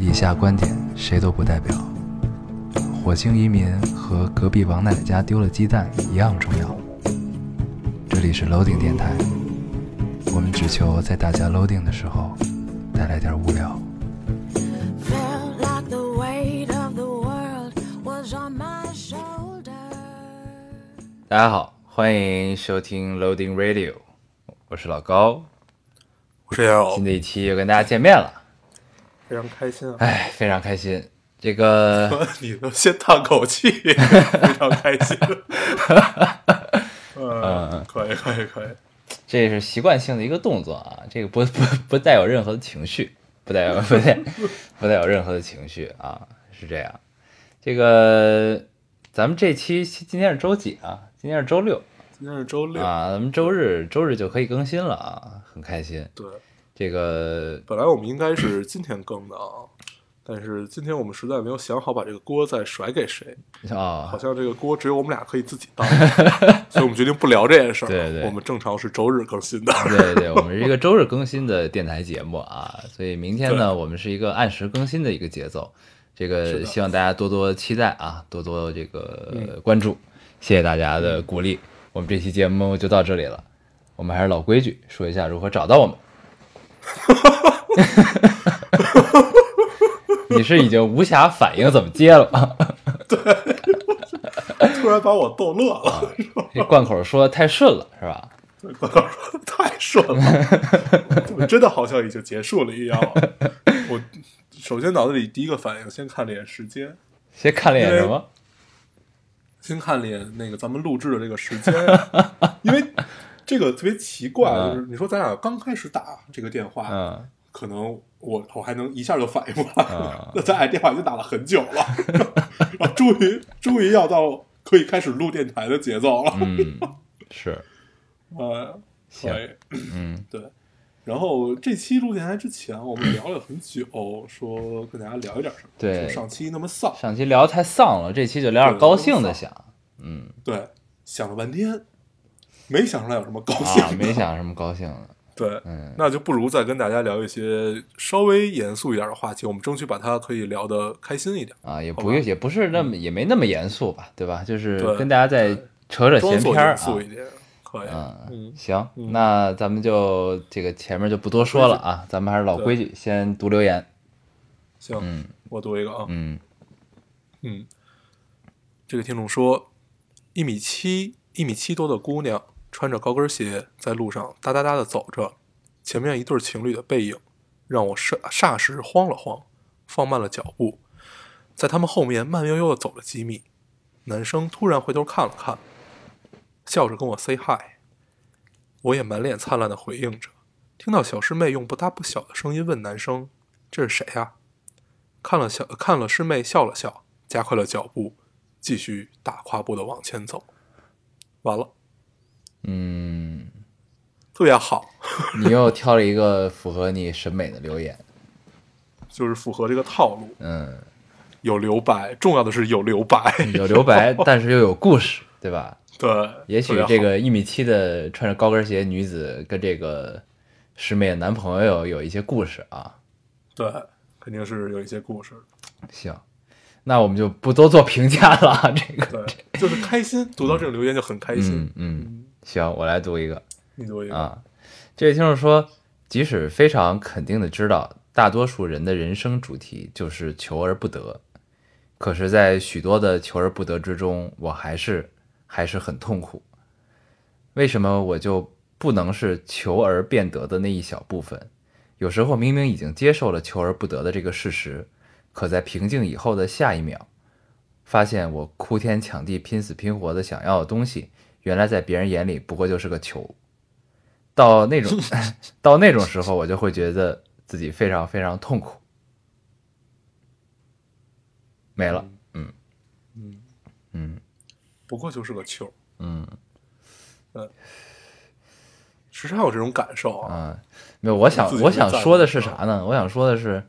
以下观点谁都不代表。火星移民和隔壁王奶奶家丢了鸡蛋一样重要。这里是 Loading 电台，我们只求在大家 Loading 的时候带来点无聊。Felt like the weight of the world was on my shoulder. 大家好，欢迎收听 Loading Radio，我是老高。我是姚新，的一期又跟大家见面了，非常开心啊！哎，非常开心。这个 你都先叹口气，非常开心。嗯，可以，可以，可以。这是习惯性的一个动作啊，这个不不不带有任何的情绪，不带有不带 不带有任何的情绪啊，是这样。这个咱们这期今天是周几啊？今天是周六今天是周六，啊，咱们周日周日就可以更新了啊，很开心。对，这个本来我们应该是今天更的啊，但是今天我们实在没有想好把这个锅再甩给谁，啊好，像这个锅只有我们俩可以自己当，所以我们决定不聊这件事儿。对对我们正常是周日更新的。对对对，我们是一个周日更新的电台节目啊，所以明天呢，我们是一个按时更新的一个节奏。这个希望大家多多期待啊，多多这个嗯关注，谢谢大家的鼓励。我们这期节目就到这里了，我们还是老规矩，说一下如何找到我们。你是已经无暇反应怎么接了吗？突然把我逗乐了，这贯口说的太顺了，是吧？贯口说的太顺了，我真的好像已经结束了一样。我首先脑子里第一个反应，先看了一眼时间，先看了一眼什么？先看了一眼那个咱们录制的这个时间，因为这个特别奇怪，嗯。就是你说咱俩刚开始打这个电话，嗯，可能我我还能一下就反应过来，嗯。那咱俩电话已经打了很久了，然后终于终于要到可以开始录电台的节奏了，嗯，是，呃，行可以。嗯。对，然后这期录电台之前，我们聊了很久，说跟大家聊一点什么。对就上期那么丧，上期聊得太丧了，这期就聊点高兴的想，嗯。对，想了半天，没想出来有什么高兴。没想什么高兴的，对，嗯那就不如再跟大家聊一些稍微严肃一点的话题，我们争取把它可以聊得开心一点，啊，也不也不是那么也没那么严肃吧，对吧？就是跟大家再扯扯闲篇儿啊严肃一，点，可以。嗯嗯，行，嗯那咱们就这个前面就不多说了啊，咱们还是老规矩，先读留言，行，嗯我读一个啊，嗯嗯，这个听众说，一米七一米七多的姑娘穿着高跟鞋在路上哒哒哒的走着，前面一对情侣的背影让我霎霎时慌了慌，放慢了脚步，在他们后面慢悠悠的走了几米，男生突然回头看了看，笑着跟我 say hi，我也满脸灿烂的回应着，听到小师妹用不大不小的声音问男生：“这是谁呀、看了小看了师妹笑了笑，加快了脚步，继续大跨步的往前走。完了，嗯，特别好，你又挑了一个符合你审美的留言，就是符合这个套路，嗯，有留白，重要的是有留白。有留白，但是又有故事，对吧？对，也许这个一米七的穿着高跟鞋女子跟这个师妹的男朋友有一些故事啊。对肯定是有一些故事。行，那我们就不多做评价了啊。这个，对，就是开心，读到这种留言就很开心。嗯嗯，行，我来读一个你读一个，啊。这位听众说，即使非常肯定的知道，大多数人的人生主题就是求而不得，可是，在许多的求而不得之中，我还是还是很痛苦。为什么我就不能是求而变得的那一小部分？有时候明明已经接受了求而不得的这个事实，可在平静以后的下一秒，发现我哭天抢地、拼死拼活的想要的东西，原来在别人眼里不过就是个球。到那种 到那种时候，我就会觉得自己非常非常痛苦。没了，嗯嗯，嗯不过就是个球。嗯时常有这种感受啊。啊，没有，我想我想说的是啥呢？我想说的是，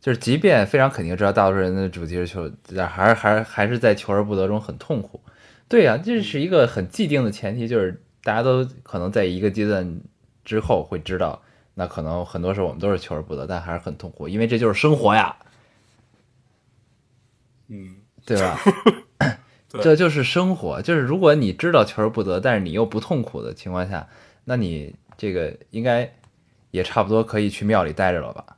就是即便非常肯定知道大多数人的主题是求，但还是还是还是在求而不得中很痛苦。对呀、这是一个很既定的前提，就是大家都可能在一个阶段之后会知道，那可能很多时候我们都是求而不得，但还是很痛苦，因为这就是生活呀，嗯，对吧？对这就是生活，就是如果你知道求而不得，但是你又不痛苦的情况下，那你这个应该也差不多可以去庙里待着了吧？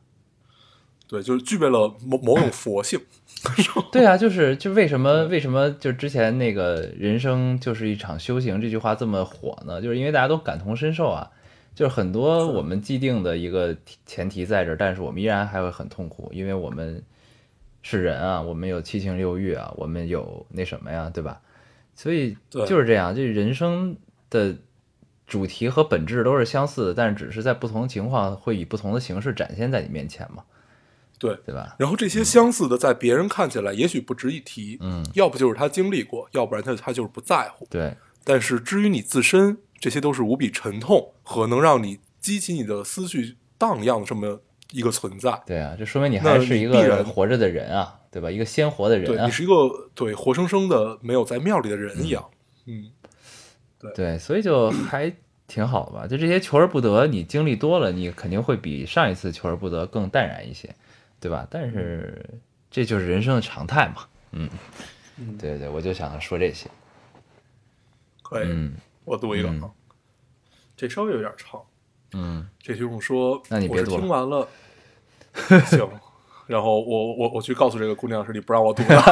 对，就是具备了某某种佛性。对啊，就是就为什么为什么就之前那个人生就是一场修行这句话这么火呢？就是因为大家都感同身受啊，就是很多我们既定的一个前提在这儿，但是我们依然还会很痛苦，因为我们是人啊，我们有七情六欲啊，我们有那什么呀，对吧？所以就是这样，这人生的主题和本质都是相似的，但是只是在不同情况会以不同的形式展现在你面前嘛，对，对吧？然后这些相似的，在别人看起来也许不值一提，嗯，要不就是他经历过，要不然他他就是不在乎。对，但是至于你自身，这些都是无比沉痛和能让你激起你的思绪荡漾的这么一个存在。对啊，这说明你还是一个活着的人啊，对吧？一个鲜活的人啊对你，是一个对活生生的没有在庙里的人一样。嗯，对，所以就还挺好的吧。就这些求而不得，你经历多了，你肯定会比上一次求而不得更淡然一些，对吧？但是这就是人生的常态嘛。嗯，嗯对对，我就想说这些。可以，嗯我读一个嗯啊，这稍微有点长。嗯，这听众说，那你别读了我是听完了，行。然后我我我去告诉这个姑娘是你不让我读的。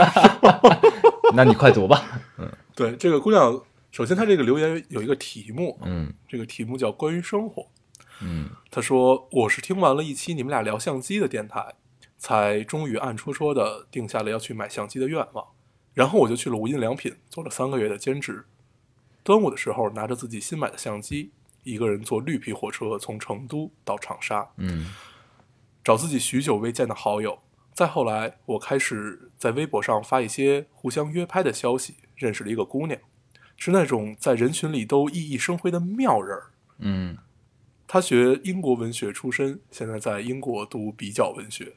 那你快读吧。嗯对，这个姑娘，首先她这个留言有一个题目，嗯这个题目叫“关于生活”。嗯她说：“我是听完了一期你们俩聊相机的电台，才终于暗戳戳的定下了要去买相机的愿望。然后我就去了无印良品，做了三个月的兼职。端午的时候，拿着自己新买的相机，一个人坐绿皮火车从成都到长沙，嗯找自己许久未见的好友。再后来，我开始在微博上发一些互相约拍的消息，认识了一个姑娘，是那种在人群里都熠熠生辉的妙人儿。嗯她学英国文学出身，现在在英国读比较文学。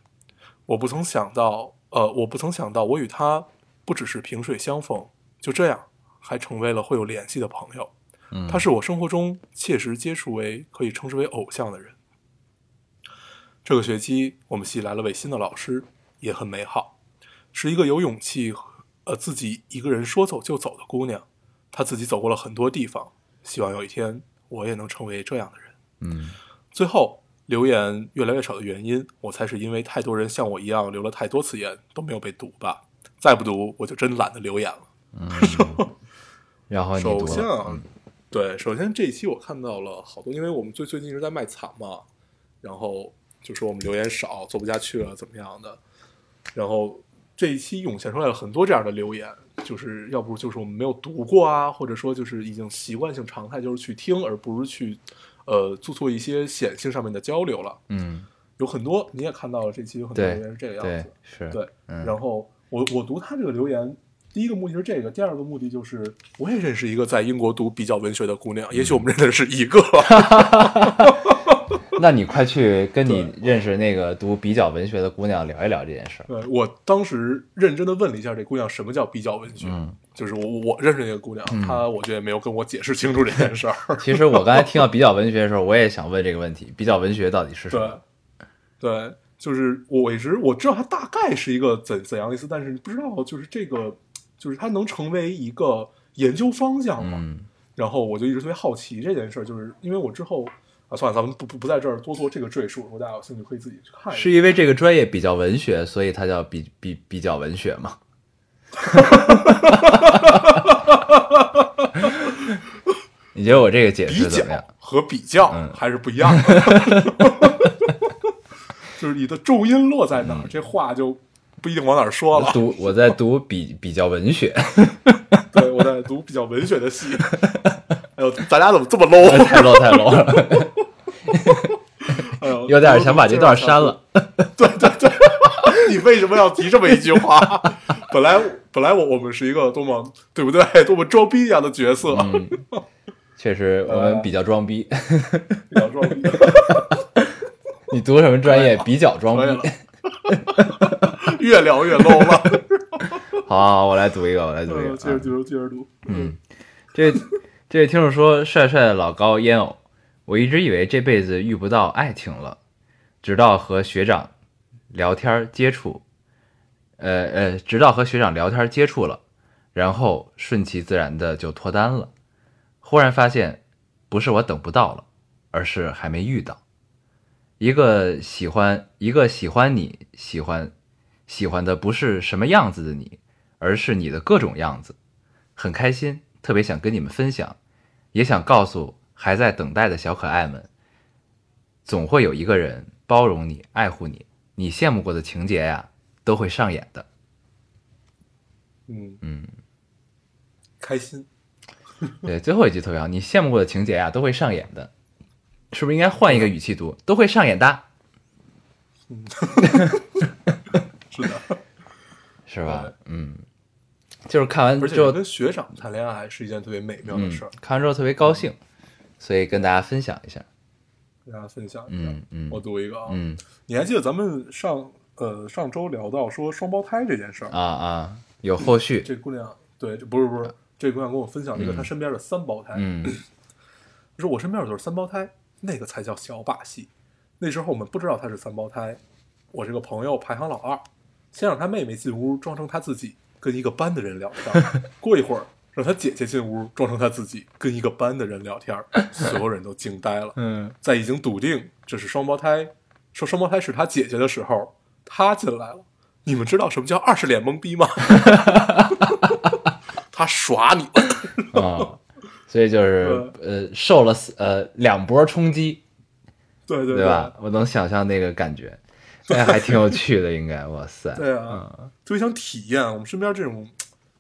我不曾想到，呃，我不曾想到，我与他不只是萍水相逢，就这样还成为了会有联系的朋友。嗯，他是我生活中切实接触为可以称之为偶像的人。这个学期我们系来了位新的老师，也很美好，是一个有勇气，呃，自己一个人说走就走的姑娘。她自己走过了很多地方，希望有一天我也能成为这样的人。嗯最后留言越来越少的原因，我猜是因为太多人像我一样留了太多次言都没有被读吧。再不读，我就真懒得留言了。嗯，然后你首先，啊，对，首先这一期我看到了好多，因为我们最最近一直在卖惨嘛，然后就说我们留言少，做不下去了，怎么样的，然后这一期涌现出来了很多这样的留言，就是要不就是我们没有读过啊，或者说就是已经习惯性常态就是去听，而不是去呃做做一些显性上面的交流了，嗯，有很多你也看到了，这期有很多留言是这个样对子，，是，对，嗯。然后我我读他这个留言，第一个目的是这个，第二个目的就是我也认识一个在英国读比较文学的姑娘，也许我们认的是一个。那你快去跟你认识那个读比较文学的姑娘聊一聊这件事儿。对我当时认真的问了一下这姑娘什么叫比较文学，嗯就是我我认识那个姑娘，她我觉得也没有跟我解释清楚这件事儿。其实我刚才听到比较文学的时候，我也想问这个问题：比较文学到底是什对么？对，就是我一直我知道它大概是一个怎怎样的意思，但是不知道就是这个就是它能成为一个研究方向吗？嗯然后我就一直特别好奇这件事儿，就是因为我之后啊，算了，咱们不不不在这儿多做这个赘述，如果大家有兴趣可以自己去看一下。是因为这个专业比较文学，所以它叫比比比较文学吗？你觉得我这个解释怎么样？和比较嗯还是不一样的，就是你的重音落在哪儿，这话就不一定往哪儿说了。读我在读比比较文学，对，我在读比较文学的戏。哎呦，咱俩怎么这么 low？太 low 太 low 有点想把这段删了。对 对对，你为什么要提这么一句话？本来本来我我们是一个多么对不对，多么装逼一样的角色，嗯，确实我们比较装逼。比较装逼。你读什么专业？比较装逼。，越聊越 low 了。好好，好我来读一个，我来读一个。接着接着接着读。嗯，这这位听众说，帅帅的老高烟偶，我一直以为这辈子遇不到爱情了，直到和学长聊天接触，呃呃，直到和学长聊天接触了，然后顺其自然的就脱单了。忽然发现，不是我等不到了，而是还没遇到一个喜欢一个喜欢你喜欢喜欢的不是什么样子的你，而是你的各种样子。很开心，特别想跟你们分享，也想告诉还在等待的小可爱们，总会有一个人包容你、爱护你，你羡慕过的情节呀，都会上演的。嗯。嗯，开心。对，最后一句特别好，你羡慕过的情节呀，都会上演的，是不是应该换一个语气读？都会上演的，是的，是吧？嗯，就是看完而之后跟学长谈恋爱是一件特别美妙的嗯事儿，，看完之后特别高兴，所以跟大家分享一下。跟大家分享一下。嗯嗯我读一个啊，嗯你还记得咱们上呃上周聊到说双胞胎这件事儿？啊啊，有后续。这姑娘对，这不是不是，这姑娘跟我分享了一个嗯她身边的三胞胎，嗯说我身边有对三胞胎，那个才叫小把戏。那时候我们不知道她是三胞胎，我这个朋友排行老二，先让她妹妹进屋装成她自己跟一个班的人聊天，过一会儿让他姐姐进屋装成他自己跟一个班的人聊天，所有人都惊呆了。嗯在已经笃定这是双胞胎，说双胞胎是他姐姐的时候，他进来了。你们知道什么叫二十脸懵逼吗？他耍你们，啊，所以就是呃受了呃两波冲击，对对对吧？我能想象那个感觉，那还挺有趣的，应该哇塞。对啊，特别想体验我们身边这种，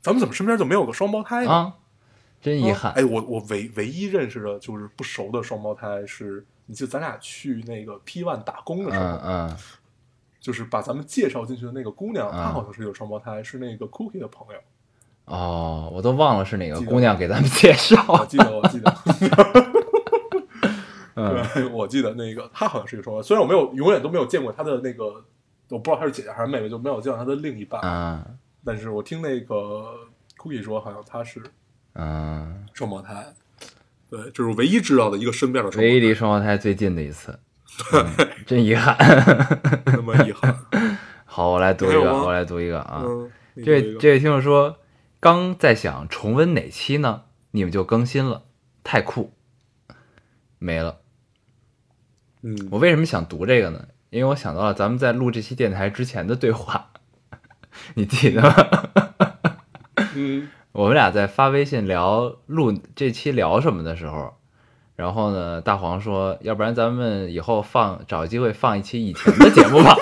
咱们怎么身边就没有个双胞胎呢？啊，真遗憾哎，我我唯唯一认识的就是不熟的双胞胎是，你记得咱俩去那个 P One 打工的时候，嗯嗯就是把咱们介绍进去的那个姑娘，嗯她好像是有双胞胎，是那个 Cookie 的朋友。哦，我都忘了是哪个姑娘给咱们介绍我绍。记得，我记得，嗯对，我记得那个她好像是一个双胞，虽然我没有永远都没有见过她的那个，我不知道她是姐姐还是妹妹，就没有见过她的另一半。嗯但是我听那个 Cookie 说，好像他是嗯，双胞胎。对，这是唯一知道的一个身边的双胞胎。唯一离双胞胎最近的一次，嗯真遗憾。那么遗憾。好，我来读一个，我来读一个啊。这位这位听众说，刚在想重温哪期呢？你们就更新了，太酷，没了。嗯，我为什么想读这个呢？因为我想到了咱们在录这期电台之前的对话，你记得吗？嗯我们俩在发微信聊录这期聊什么的时候，然后呢，大黄说，要不然咱们以后放找机会放一期以前的节目吧，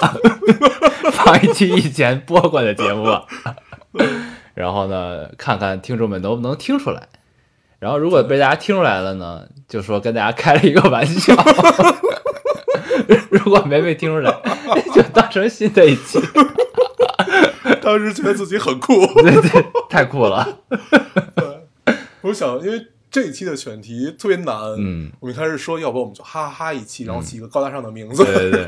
放一期以前播过的节目吧，然后呢，看看听众们能不能听出来。然后如果被大家听出来了呢，就说跟大家开了一个玩笑；如果没被听出来，就当成新的一期。当时觉得自己很酷。对对，太酷了。我想，因为这一期的选题特别难，嗯，我们一开始说，要不我们就哈哈哈一期，然后起一个高大上的名字，对对对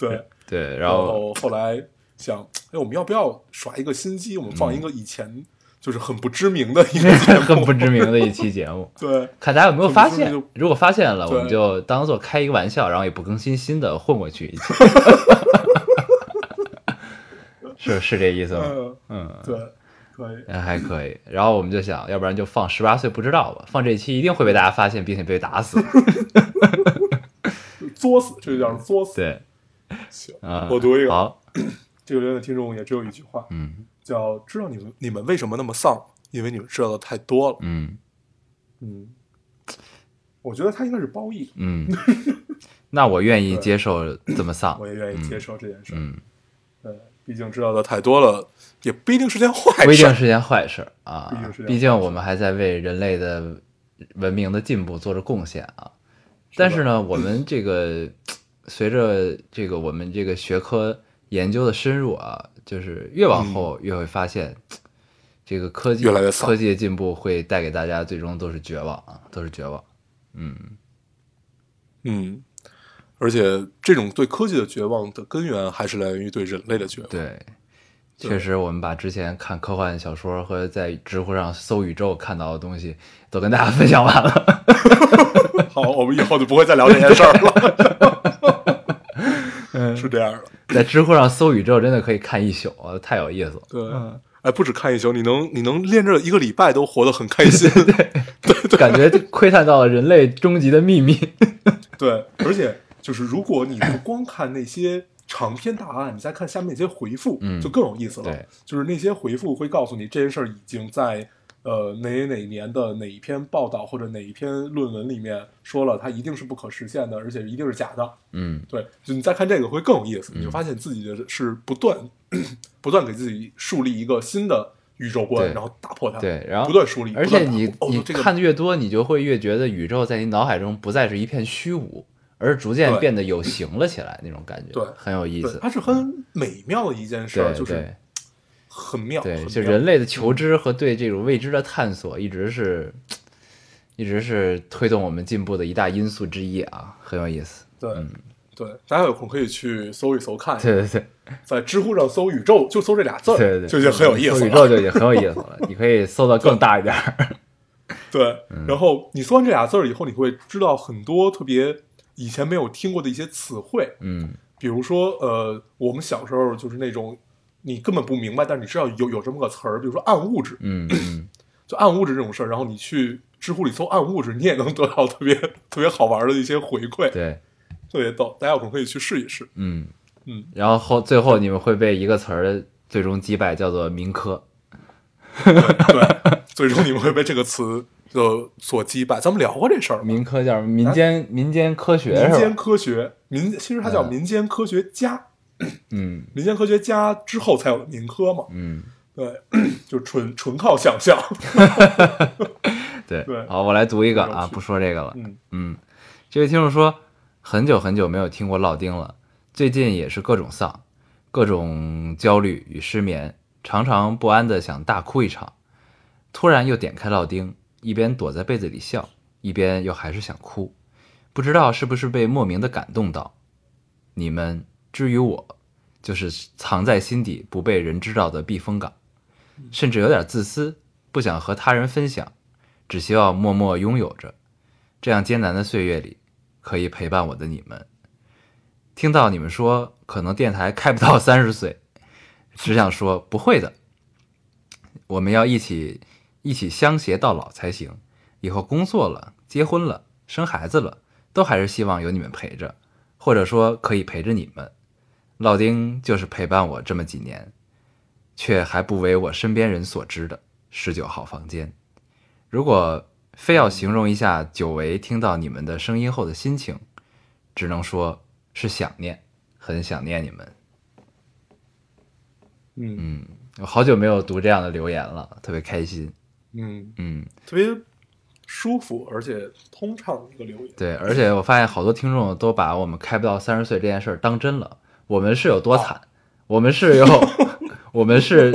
对对，然然后后后来想，哎，我们要不要耍一个心机？我们放一个以前就是很不知名的一个很不知名的一期节目，对看大家有没有发现。如果发现了，我们就当做开一个玩笑，然后也不更新新的混过去一期。是是这意思吗？嗯，嗯，对，可以，嗯还可以。然后我们就想，要不然就放十八岁不知道吧，放这一期一定会被大家发现，并且被打死。作死，这就叫作死。对，行，啊，我读一个好，这个留言的听众也只有一句话，嗯叫“知道你们你们为什么那么丧，因为你们知道的太多了。嗯”嗯，我觉得他应该是褒义的，嗯，那我愿意接受这么丧我。也愿意接受这件事。嗯，对，毕竟知道的太多了，也不一定是件坏事不一。定是件坏事啊毕竟我们还在为人类的文明的进步做着贡献啊。但是呢，我们这个随着这个我们这个学科研究的深入啊，就是越往后越会发现，这个科技越来越科技的进步会带给大家最终都是绝望啊，都是绝望。嗯嗯，而且这种对科技的绝望的根源，还是来源于对人类的绝望。对，确实，我们把之前看科幻小说和在知乎上搜宇宙看到的东西都跟大家分享完了。好，我们以后就不会再聊这件事儿了。是 是这样的。在知乎上搜宇宙真的可以看一宿啊，太有意思了。对，哎，不止看一宿，你能你能练这一个礼拜都活得很开心。对感觉窥探到了人类终极的秘密。对，而且就是如果你不光看那些长篇大案，你再看下面那些回复，嗯就更有意思了。对，就是那些回复会告诉你这件事儿已经在呃哪哪年的哪一篇报道或者哪一篇论文里面说了，它一定是不可实现的，而且一定是假的。嗯对，就你再看这个会更有意思，你就发现自己的是不断不断给自己树立一个新的宇宙观，然后打破它。对，然后不断树立而且你你看的越多，你就会越觉得宇宙在你脑海中不再是一片虚无，而逐渐变得有形了起来，那种感觉，对很有意，思。它是很美妙的一件事，就是很妙。对，就人类的求知和对这种未知的探索，一直是一直是推动我们进步的一大因素之一啊，很有意思。对、对，大家有空可以去搜一搜看一下，嗯对对对在知乎上搜宇宙，就搜这俩字儿，对对对，就已经很有意思了。搜宇宙就已经很有意思了，你可以搜到更大一点儿。对，嗯然后你搜完这俩字儿以后，你会知道很多特别以前没有听过的一些词汇，嗯。比如说呃，我们小时候就是那种你根本不明白，但是你知道有有这么个词儿，比如说暗物质，嗯嗯，就暗物质这种事儿，然后你去知乎里搜暗物质，你也能得到特别 特别好玩的一些回馈，对，特别逗，大家有空可以去试一试。嗯。嗯，然后后最后你们会被一个词儿最终击败，叫做民科。对，最终你们会被这个词呃所击败。咱们聊过这事儿，民科叫？民间民间科学民间？科学，民其实它叫嗯民间科学家，嗯 民间科学家之后才有的民科嘛。嗯，对，就纯纯靠想象。对对好，我来读一个啊，不说这个了。嗯嗯，这位听众说，很久很久没有听过烙丁了，最近也是各种丧，各种焦虑与失眠，常常不安的想大哭一场。突然又点开烙丁，一边躲在被子里笑，一边又还是想哭，不知道是不是被莫名的感动到。你们至于我，就是藏在心底不被人知道的避风港，甚至有点自私，不想和他人分享，只希望默默拥有着。这样艰难的岁月里，可以陪伴我的你们。听到你们说可能电台开不到三十岁，只想说不会的，我们要一起一起相携到老才行。以后工作了、结婚了、生孩子了，都还是希望有你们陪着，或者说可以陪着你们。老丁就是陪伴我这么几年，却还不为我身边人所知的十九号房间。如果非要形容一下久违听到你们的声音后的心情，只能说是想念，很想念你们。嗯我好久没有读这样的留言了，特别开心。嗯，嗯，特别舒服而且通畅的一个留言。对，而且我发现好多听众都把我们开不到三十岁这件事儿当真了。我们是有多惨？我们是有，我们是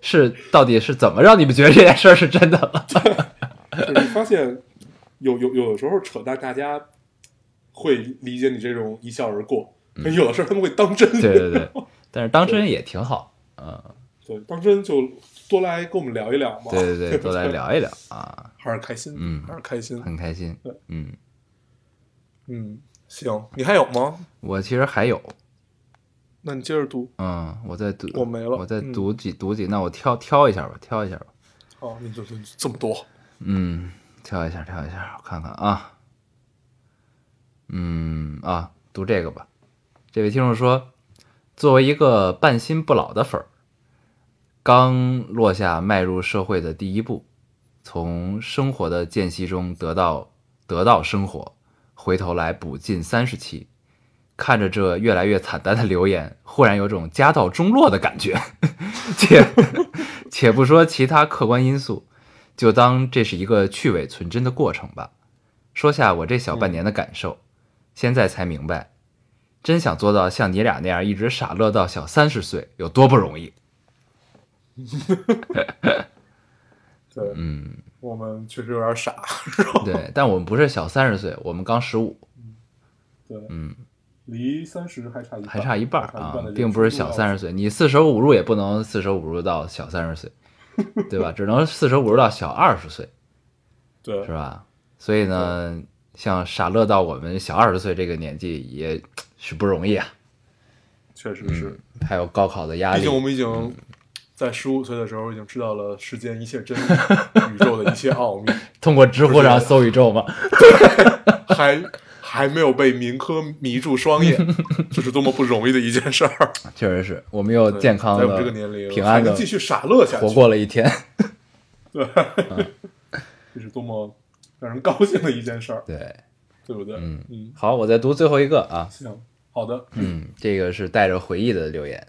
是到底是怎么让你们觉得这件事儿是真的了？就是你发现有有有的时候扯淡，大家会理解你这种一笑而过；有的事儿他们会当真。对对对，但是当真也挺好。嗯，对当真就多来跟我们聊一聊嘛。对对对，多来，聊一聊啊，还是开心，嗯还是开心。很开心对。嗯，嗯，行，你还有吗？我其实还有，那你接着读。嗯，我再读，我没了我再嗯读几读几，那我挑挑一下吧，挑一下吧。哦，你就就这么多。嗯，挑一下，挑一下，我看看啊。嗯啊，读这个吧。这位听众说，作为一个半新不老的粉儿，刚落下迈入社会的第一步，从生活的间隙中得到得到生活，回头来补进三十期，看着这越来越惨淡的留言，忽然有种家道中落的感觉。且且不说其他客观因素，就当这是一个去伪存真的过程吧。说下我这小半年的感受，现在才明白，真想做到像你俩那样一直傻乐到小三十岁有多不容易。对，嗯，我们确实有点傻。对，但我们不是小三十岁，我们刚十五，对，嗯，离三十还差一，还差一半啊还差一半的，并不是小三十岁。你四舍五入也不能四舍五入到小三十岁，对吧？只能四舍五入到小二十岁，对是吧？所以呢，像傻乐到我们小二十岁这个年纪也是不容易啊。确实是。还有高考的压力毕竟，我们已经在十五岁的时候已经知道了世间一切真理，宇宙的一切奥秘，通过知乎上搜宇宙嘛，还还没有被民科迷住双眼，这是多么不容易的一件事儿。确实是我们又健康在我们这个年龄平安的继续傻乐下去，活过了一天。对，这是多么让人高兴的一件事儿，对，对不对？嗯嗯，好，我再读最后一个啊，行，好的，嗯，这个是带着回忆的留言，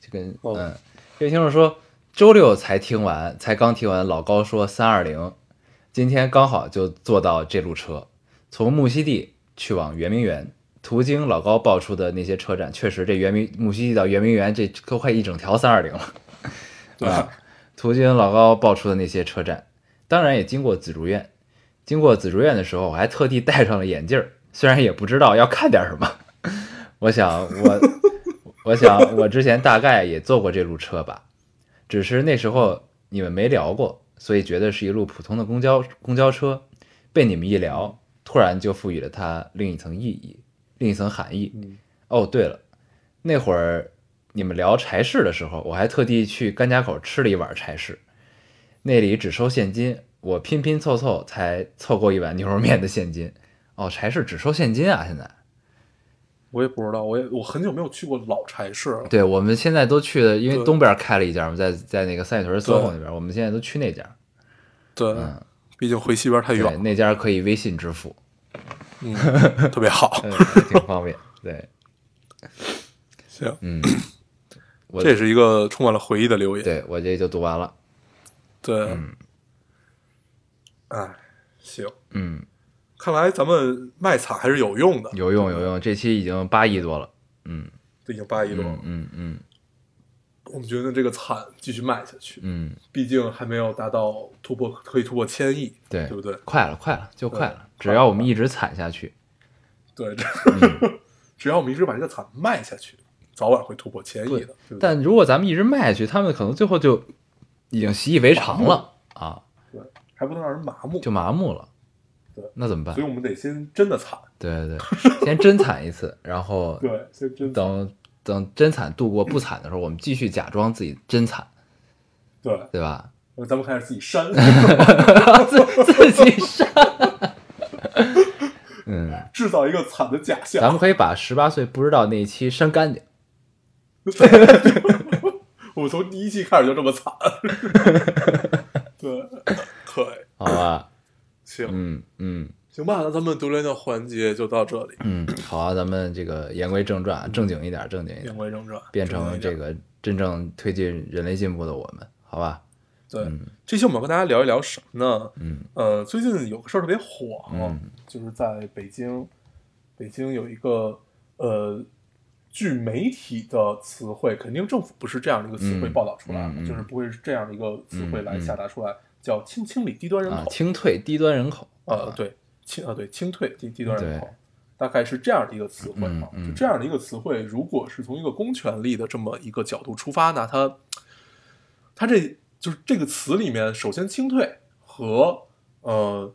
就跟哦嗯，这位听众说，周六才听完，才刚听完老高说三二零，今天刚好就坐到这路车，从木樨地去往圆明园，途经老高报出的那些车站，确实这圆明木樨地到圆明园这都快一整条三二零了，对啊，途经老高报出的那些车站，当然也经过紫竹院。经过紫竹院的时候，我还特地戴上了眼镜儿，虽然也不知道要看点什么。我想我，我想我之前大概也坐过这路车吧，只是那时候你们没聊过，所以觉得是一路普通的公交公交车。被你们一聊，突然就赋予了它另一层意义，另一层含义。嗯哦，对了，那会儿你们聊柴市的时候，我还特地去甘家口吃了一碗柴市，那里只收现金，我拼拼凑凑才凑够一碗牛肉面的现金。哦，柴市只收现金啊！现在，我也不知道，我也我很久没有去过老柴市了。对我们现在都去的，因为对东边开了一家嘛，在在那个三里屯 SOHO 那边，我们现在都去那家。对，嗯毕竟回西边太远那家可以微信支付，嗯，特别好。挺方便。对，行，嗯，我这也是一个充满了回忆的留言。对我这就读完了。对，哎，行，嗯，看来咱们卖惨还是有用的，有用有用，这期已经八亿多了。嗯这已经八亿多了嗯。嗯嗯我们觉得这个惨继续卖下去，嗯，毕竟还没有达到突破，可以突破千亿，对对不对？快了快了就快了，只要我们一直惨下去。对，只要我们一直把这个惨卖下去，早晚会突破千亿的。对对但如果咱们一直卖下去，他们可能最后就已经习以为常了啊，对，还不能让人麻木，就麻木了对。那怎么办所以？我们得先真的惨，对对对，先真惨一次，然后 对，先真等等真惨度过不惨的时候，我们继续假装自己真惨，对，对吧？那咱们开始自己删，自自己删。嗯，制造一个惨的假象。咱们可以把十八岁不知道那一期删干净。我们从第一期开始就这么惨，对，对，好吧，行，嗯嗯。行吧，那咱们读留言的环节就到这里，嗯，好啊，咱们这个言归正传，正经一点，正经一点言，归正传，变成这个真正推进人类进步的我们，好吧？对。这期我们要跟大家聊一聊什么呢？嗯。呃，最近有个事儿特别火，嗯。就是在北京，北京有一个呃，据媒体的词汇，肯定政府不是这样的一个词汇嗯报道出来的，嗯嗯。就是不会是这样的一个词汇来下达出来，叫清清理低端人口啊，。清退低端人口，呃，对，清呃对清退低低端人口，大概是这样的一个词汇啊。嗯嗯就这样的一个词汇，如果是从一个公权力的这么一个角度出发呢，它它这就是这个词里面，首先清退和呃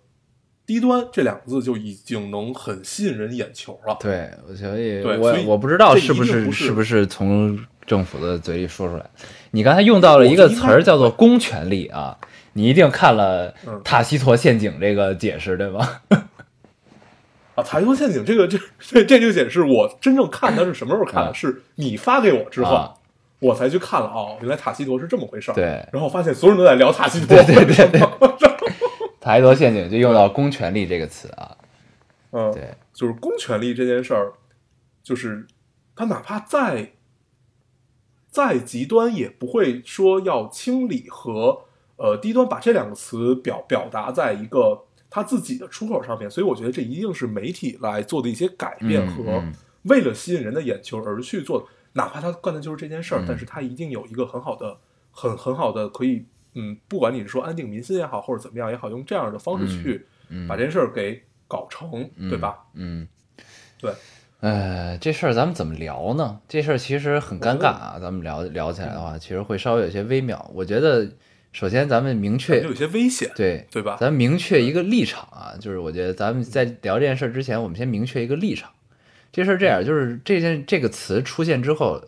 低端这两个字就已经能很吸引人眼球了。对，所以我我不知道是不是不是是不是从政府的嘴里说出来。你刚才用到了一个词儿叫做公权力啊，你一定看了嗯塔西佗陷阱这个解释对吗？啊，台多陷阱这个这这这就解释我真正看它是什么时候看的？啊是你发给我之后，啊我才去看了哦，原来塔西佗是这么回事儿。对然后发现所有人都在聊塔西佗。对对对对，塔西佗陷阱就用到公权力这个词啊，嗯，对，就是公权力这件事儿，就是他哪怕再再极端，也不会说要清理和呃低端，把这两个词表表达在一个他自己的出口上面。所以我觉得这一定是媒体来做的一些改变嗯和嗯为了吸引人的眼球而去做的。哪怕他干的就是这件事儿，嗯但是他一定有一个很好的、很很好的可以，嗯，不管你是说安定民心也好，或者怎么样也好，用这样的方式去嗯把这件事儿给搞成，对吧？？嗯，对。呃，这事儿咱们怎么聊呢？这事儿其实很尴尬啊，咱们聊聊起来的话，其实会稍微有些微妙。我觉得，首先咱们明确有些危险，对对吧？咱们明确一个立场啊，就是我觉得咱们在聊这件事儿之前，我们先明确一个立场。这事儿这样，就是这件这个词出现之后，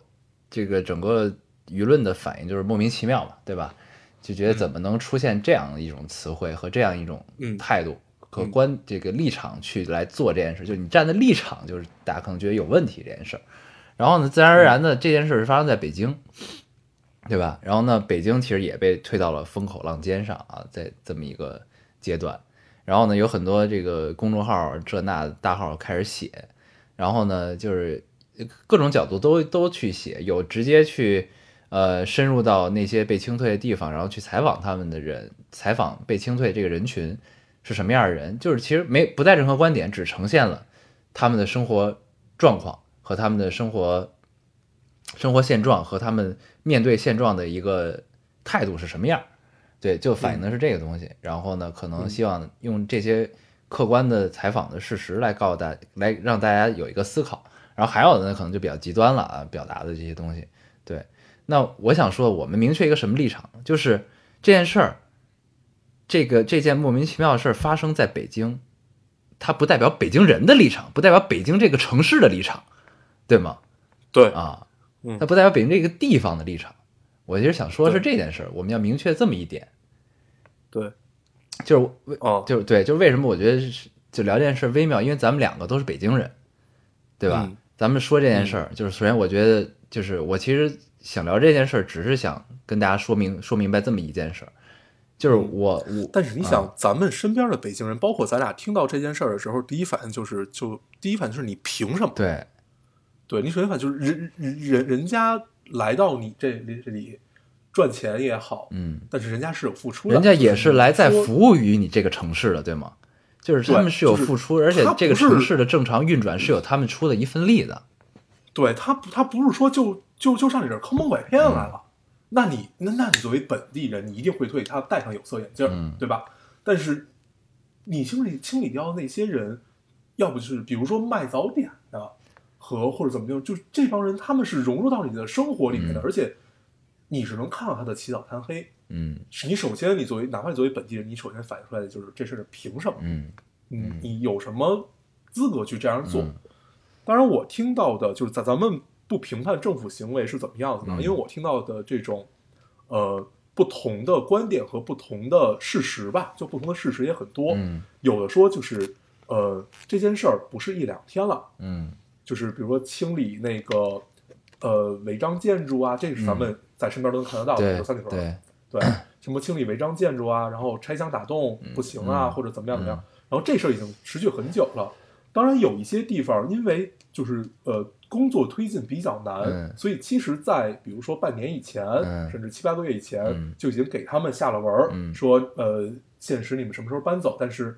这个整个舆论的反应就是莫名其妙嘛，对吧？就觉得怎么能出现这样一种词汇和这样一种嗯态度和观这个立场去来做这件事，就你站的立场就是大家可能觉得有问题这件事儿。然后呢，自然而然的这件事是发生在北京，对吧？然后呢，北京其实也被推到了风口浪尖上啊，在这么一个阶段。然后呢，有很多这个公众号这那大号开始写，然后呢，就是各种角度都都去写，有直接去呃深入到那些被清退的地方，然后去采访他们的人，采访被清退这个人群是什么样的人，就是其实没不带任何观点，只呈现了他们的生活状况和他们的生活生活现状和他们面对现状的一个态度是什么样。对，就反映的是这个东西。然后呢，可能希望用这些客观的采访的事实来告诉大，来让大家有一个思考。然后还有的呢，可能就比较极端了啊，表达的这些东西。对，那我想说，我们明确一个什么立场，就是这件事儿，这个这件莫名其妙的事儿发生在北京，它不代表北京人的立场，不代表北京这个城市的立场，对吗？对，啊，嗯。它不代表北京这个地方的立场。我其实想说的是这件事儿，我们要明确这么一点，对，就是为哦，就是对，就是为什么我觉得是就聊这件事儿微妙，因为咱们两个都是北京人，对吧？嗯？咱们说这件事儿，就是首先我觉得就是我其实想聊这件事儿，只是想跟大家说明说明白这么一件事儿，就是我我但是你想，咱们身边的北京人，包括咱俩听到这件事儿的时候，第一反应就是，就第一反应就是你凭什么？对对你首先反就是人人人人家来到你这里这里赚钱也好，嗯，但是人家是有付出的，人家也是来在服务于你这个城市的，对吗？就是他们是有就是付出，而且这个城市的正常运转是有他们出的一份力的。对他不他不是说就就就上你这儿坑蒙拐骗来了，那你那那你作为本地人，你一定会对他戴上有色眼镜，嗯对吧？但是你清理清理掉那些人，要不就是比如说卖早点的和或者怎么样，就是这帮人他们是融入到你的生活里面的，嗯而且你是能看到他的起早贪黑。嗯是你首先你作为哪怕你作为本地人，你首先反映出来的就是这事儿凭什么？嗯你你有什么资格去这样做？嗯当然，我听到的就是咱咱们不评判政府行为是怎么样子的，嗯因为我听到的这种呃不同的观点和不同的事实吧，就不同的事实也很多。嗯有的说就是呃这件事儿不是一两天了，嗯就是比如说清理那个呃违章建筑啊，这个是咱们在身边都能看得到的，对有三里屯儿对，对，什么清理违章建筑啊，然后拆墙打洞不行啊，嗯或者怎么样怎么样，然后这事儿已经持续很久了。当然，有一些地方因为就是呃工作推进比较难，嗯所以其实，在比如说半年以前，嗯甚至七八个月以前，嗯就已经给他们下了文儿，嗯说呃限时你们什么时候搬走，但是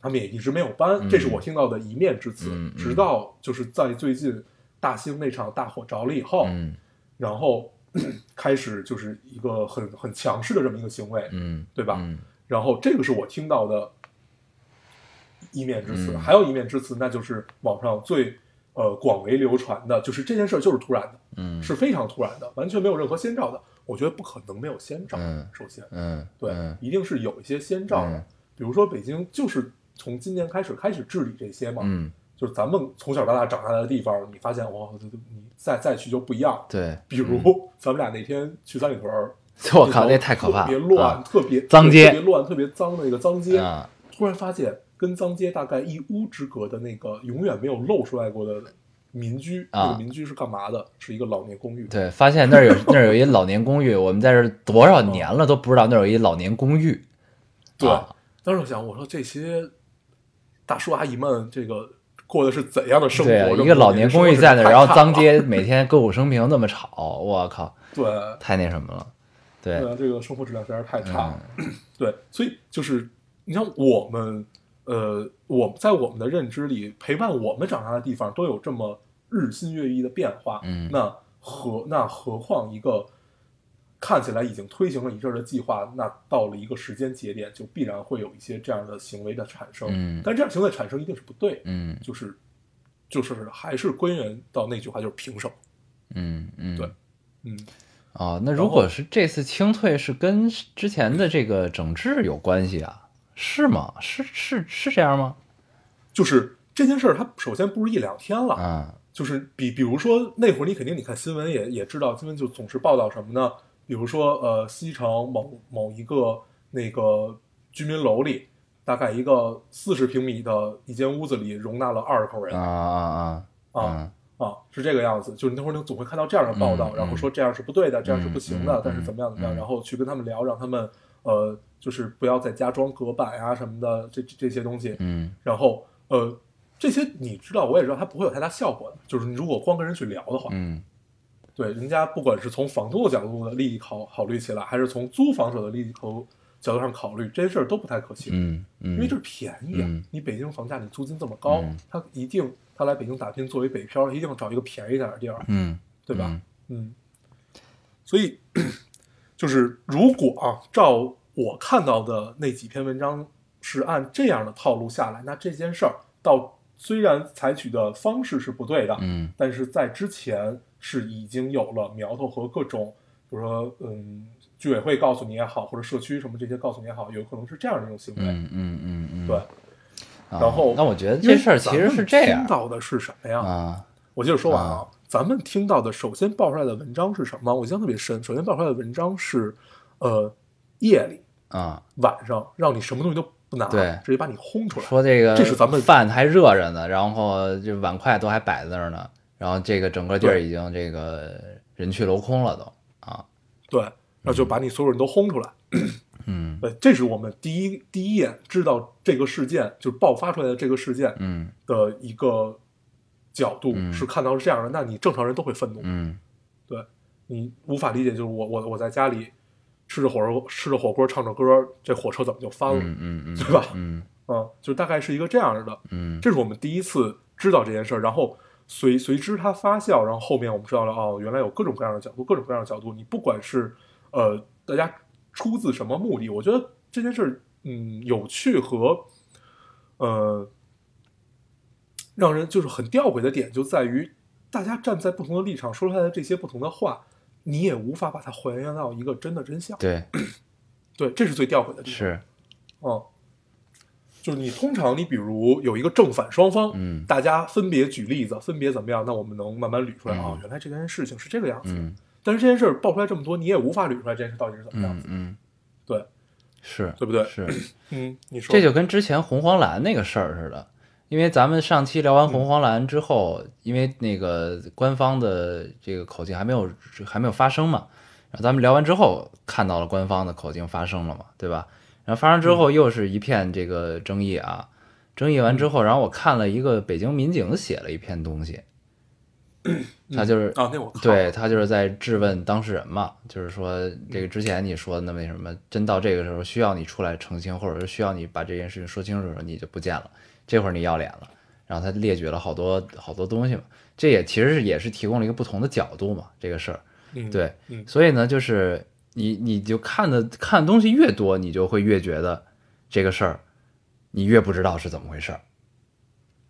他们也一直没有搬，嗯。这是我听到的一面之词。直到就是在最近大兴那场大火着了以后，嗯。然后 开始就是一个很很强势的这么一个行为，嗯，对吧？嗯。然后这个是我听到的一面之词，嗯。还有一面之词，那就是网上最呃广为流传的，就是这件事儿就是突然的，嗯。是非常突然的，完全没有任何先兆的。我觉得不可能没有先兆，嗯首先，嗯对，嗯。一定是有一些先兆的。嗯。比如说北京就是从今年开始开始治理这些嘛，嗯，就是咱们从小到大长大的地方，你发现哇，你再再去就不一样。对，比如咱们俩那天去三里屯儿，我靠，那那太可怕了，特别乱，啊特别脏街特别乱，特别脏的那个脏街。啊，突然发现，跟脏街大概一屋之隔的那个永远没有露出来过的民居，啊这个民居是干嘛的？是一个老年公寓。对，发现那儿有 那儿有一老年公寓，我们在这儿多少年了都不知道那儿有一老年公寓，对啊当时我想，我说这些大叔阿姨们，这个过的是怎样的生活？对啊，一个老年公寓在那儿，然后脏街每天歌舞升平那么吵，我靠，对太那什么了，对这个生活质量实在是太差了。嗯 对，所以就是你像我们，呃，我在我们的认知里，陪伴我们长大的地方都有这么日新月异的变化。嗯那何那何况一个看起来已经推行了一阵儿的计划，那到了一个时间节点，就必然会有一些这样的行为的产生。嗯但这样行为的产生一定是不对，嗯就是就是还是归源到那句话，就是平手？嗯嗯，对嗯，哦，那如果是这次清退是跟之前的这个整治有关系啊？是吗？是是是这样吗？就是这件事儿它首先不是一两天了，啊就是比比如说那会儿你肯定你看新闻也也知道，新闻就总是报道什么呢？比如说呃西城某某一个那个居民楼里，大概一个四十平米的一间屋子里容纳了二十口人啊啊啊啊啊，是这个样子。就是那会儿你总会看到这样的报道，嗯然后说这样是不对的，这样是不行的，嗯但是怎么样怎么样，嗯然后去跟他们聊，让他们呃就是不要再加装隔板啊什么的这这这些东西，嗯然后呃这些你知道，我也知道它不会有太大效果的，就是你如果光跟人去聊的话，嗯对，人家不管是从房东的角度的利益考考虑起来，还是从租房者的利益考角度上考虑，这些事儿都不太可行。嗯嗯，因为这是便宜啊！嗯你北京房价，你租金这么高，嗯他一定他来北京打拼，作为北漂，一定要找一个便宜点的地儿，嗯对吧？嗯嗯，所以就是如果啊，照我看到的那几篇文章是按这样的套路下来，那这件事儿到虽然采取的方式是不对的，嗯但是在之前是已经有了苗头和各种，比如说嗯，居委会告诉你也好，或者社区什么这些告诉你也好，有可能是这样的一种行为。嗯嗯嗯嗯，对，啊然后那我觉得这事儿其实是这样听到的是什么呀？啊我接着说完啊啊，咱们听到的首先爆出来的文章是什么？我印象特别深。首先爆出来的文章是，呃，夜里啊，晚上让你什么东西都不拿，对直接把你轰出来。说这个这是咱们饭还热着呢，然后这碗筷都还摆在那儿呢，然后这个整个地儿已经这个人去楼空了都啊，对，然后就把你所有人都轰出来。嗯。对，这是我们第一第一眼知道这个事件，就是爆发出来的这个事件嗯。的一个角度，嗯。是看到是这样的，那你正常人都会愤怒。嗯。对你无法理解，就是我我我在家里吃着火锅吃着火锅唱着歌，这火车怎么就翻了？嗯嗯嗯，对吧？嗯。嗯，就大概是一个这样的。嗯。这是我们第一次知道这件事儿，然后随随之它发酵，然后后面我们知道了哦，原来有各种各样的角度，各种各样的角度。你不管是呃大家出自什么目的，我觉得这件事儿嗯有趣和呃让人就是很吊诡的点就在于，大家站在不同的立场说出来的这些不同的话，你也无法把它还原到一个真的真相。对 对，这是最吊诡的地方。是嗯，就是你通常你比如有一个正反双方，嗯大家分别举例子，分别怎么样，那我们能慢慢捋出来啊、原来这件事情是这个样子。嗯但是这件事儿爆出来这么多，你也无法捋出来这件事到底是怎么样子，嗯嗯对是对不对？是，嗯，你 说这就跟之前红黄蓝那个事儿似的。因为咱们上期聊完红黄蓝之后，因为那个官方的这个口径还没有还没有发生嘛，然后咱们聊完之后看到了官方的口径发生了嘛，对吧？然后发生之后又是一片这个争议啊，争议完之后，然后我看了一个北京民警写了一篇东西，他就是啊，那我对他就是在质问当事人嘛，就是说这个之前你说的那为什么，真到这个时候需要你出来澄清，或者是需要你把这件事情说清楚的时候，你就不见了，这会儿你要脸了。然后他列举了好多好多东西嘛，这也其实是也是提供了一个不同的角度嘛，这个事儿。嗯，对，嗯。所以呢，就是你你就看的看的东西越多，你就会越觉得这个事儿，你越不知道是怎么回事儿。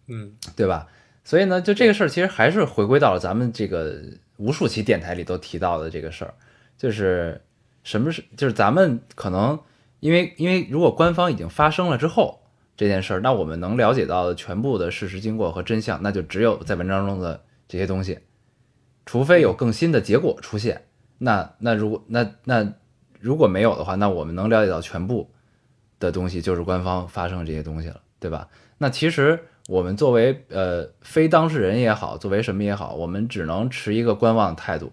嗯对吧？所以呢，就这个事儿，其实还是回归到了咱们这个无数期电台里都提到的这个事儿，就是什么是，就是咱们可能因为因为如果官方已经发生了之后这件事儿，那我们能了解到的全部的事实经过和真相，那就只有在文章中的这些东西，除非有更新的结果出现，那那如果那那如果没有的话，那我们能了解到全部的东西就是官方发生这些东西了，对吧？那其实我们作为呃非当事人也好，作为什么也好，我们只能持一个观望态度，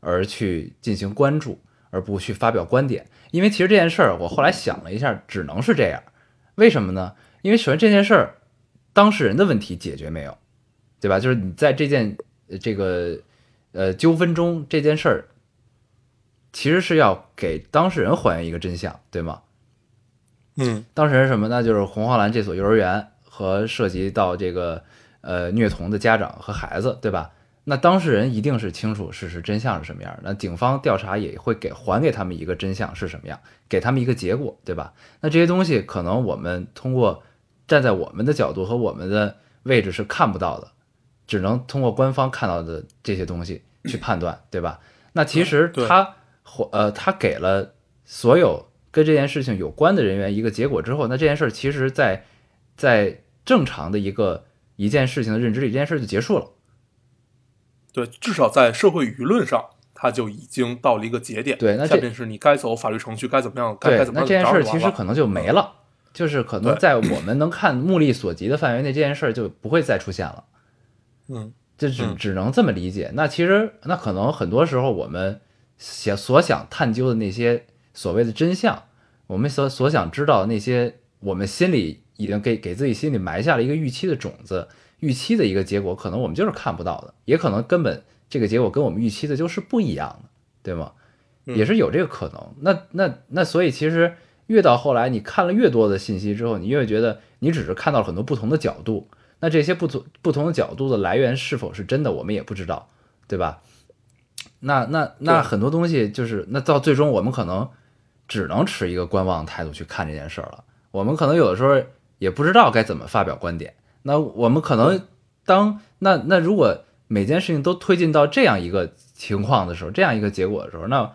而去进行关注，而不去发表观点。因为其实这件事儿，我后来想了一下，只能是这样。为什么呢？因为首先这件事儿，当事人的问题解决没有，对吧？就是你在这件这个呃纠纷中，这件事儿其实是要给当事人还原一个真相，对吗？嗯当事人什么？那就是红黄蓝这所幼儿园和涉及到这个呃虐童的家长和孩子，对吧？那当事人一定是清楚事实真相是什么样的，那警方调查也会给还给他们一个真相是什么样，给他们一个结果，对吧？那这些东西可能我们通过站在我们的角度和我们的位置是看不到的，只能通过官方看到的这些东西去判断，对吧？那其实对他呃他给了所有跟这件事情有关的人员一个结果之后，那这件事儿其实在在正常的一个一件事情的认知里，这件事就结束了。对，至少在社会舆论上，它就已经到了一个节点。对那这下面是你该走法律程序，该怎么样，该该，怎么样。那这件事儿其实可能就没了，就是可能在我们能看目力所及的范围内，这件事儿就不会再出现了。嗯，这只嗯只能这么理解。那其实，那可能很多时候我们想所想探究的那些所谓的真相，我们所所想知道的那些，我们心里已经给给自己心里埋下了一个预期的种子，预期的一个结果，可能我们就是看不到的，也可能根本这个结果跟我们预期的就是不一样的，对吗？嗯也是有这个可能。那那那，所以其实越到后来，你看了越多的信息之后，你越觉得你只是看到了很多不同的角度。那这些不同不同的角度的来源是否是真的，我们也不知道，对吧？那那那很多东西就是，那到最终我们可能只能持一个观望态度去看这件事儿了。我们可能有的时候也不知道该怎么发表观点。那我们可能当那那如果每件事情都推进到这样一个情况的时候，这样一个结果的时候，那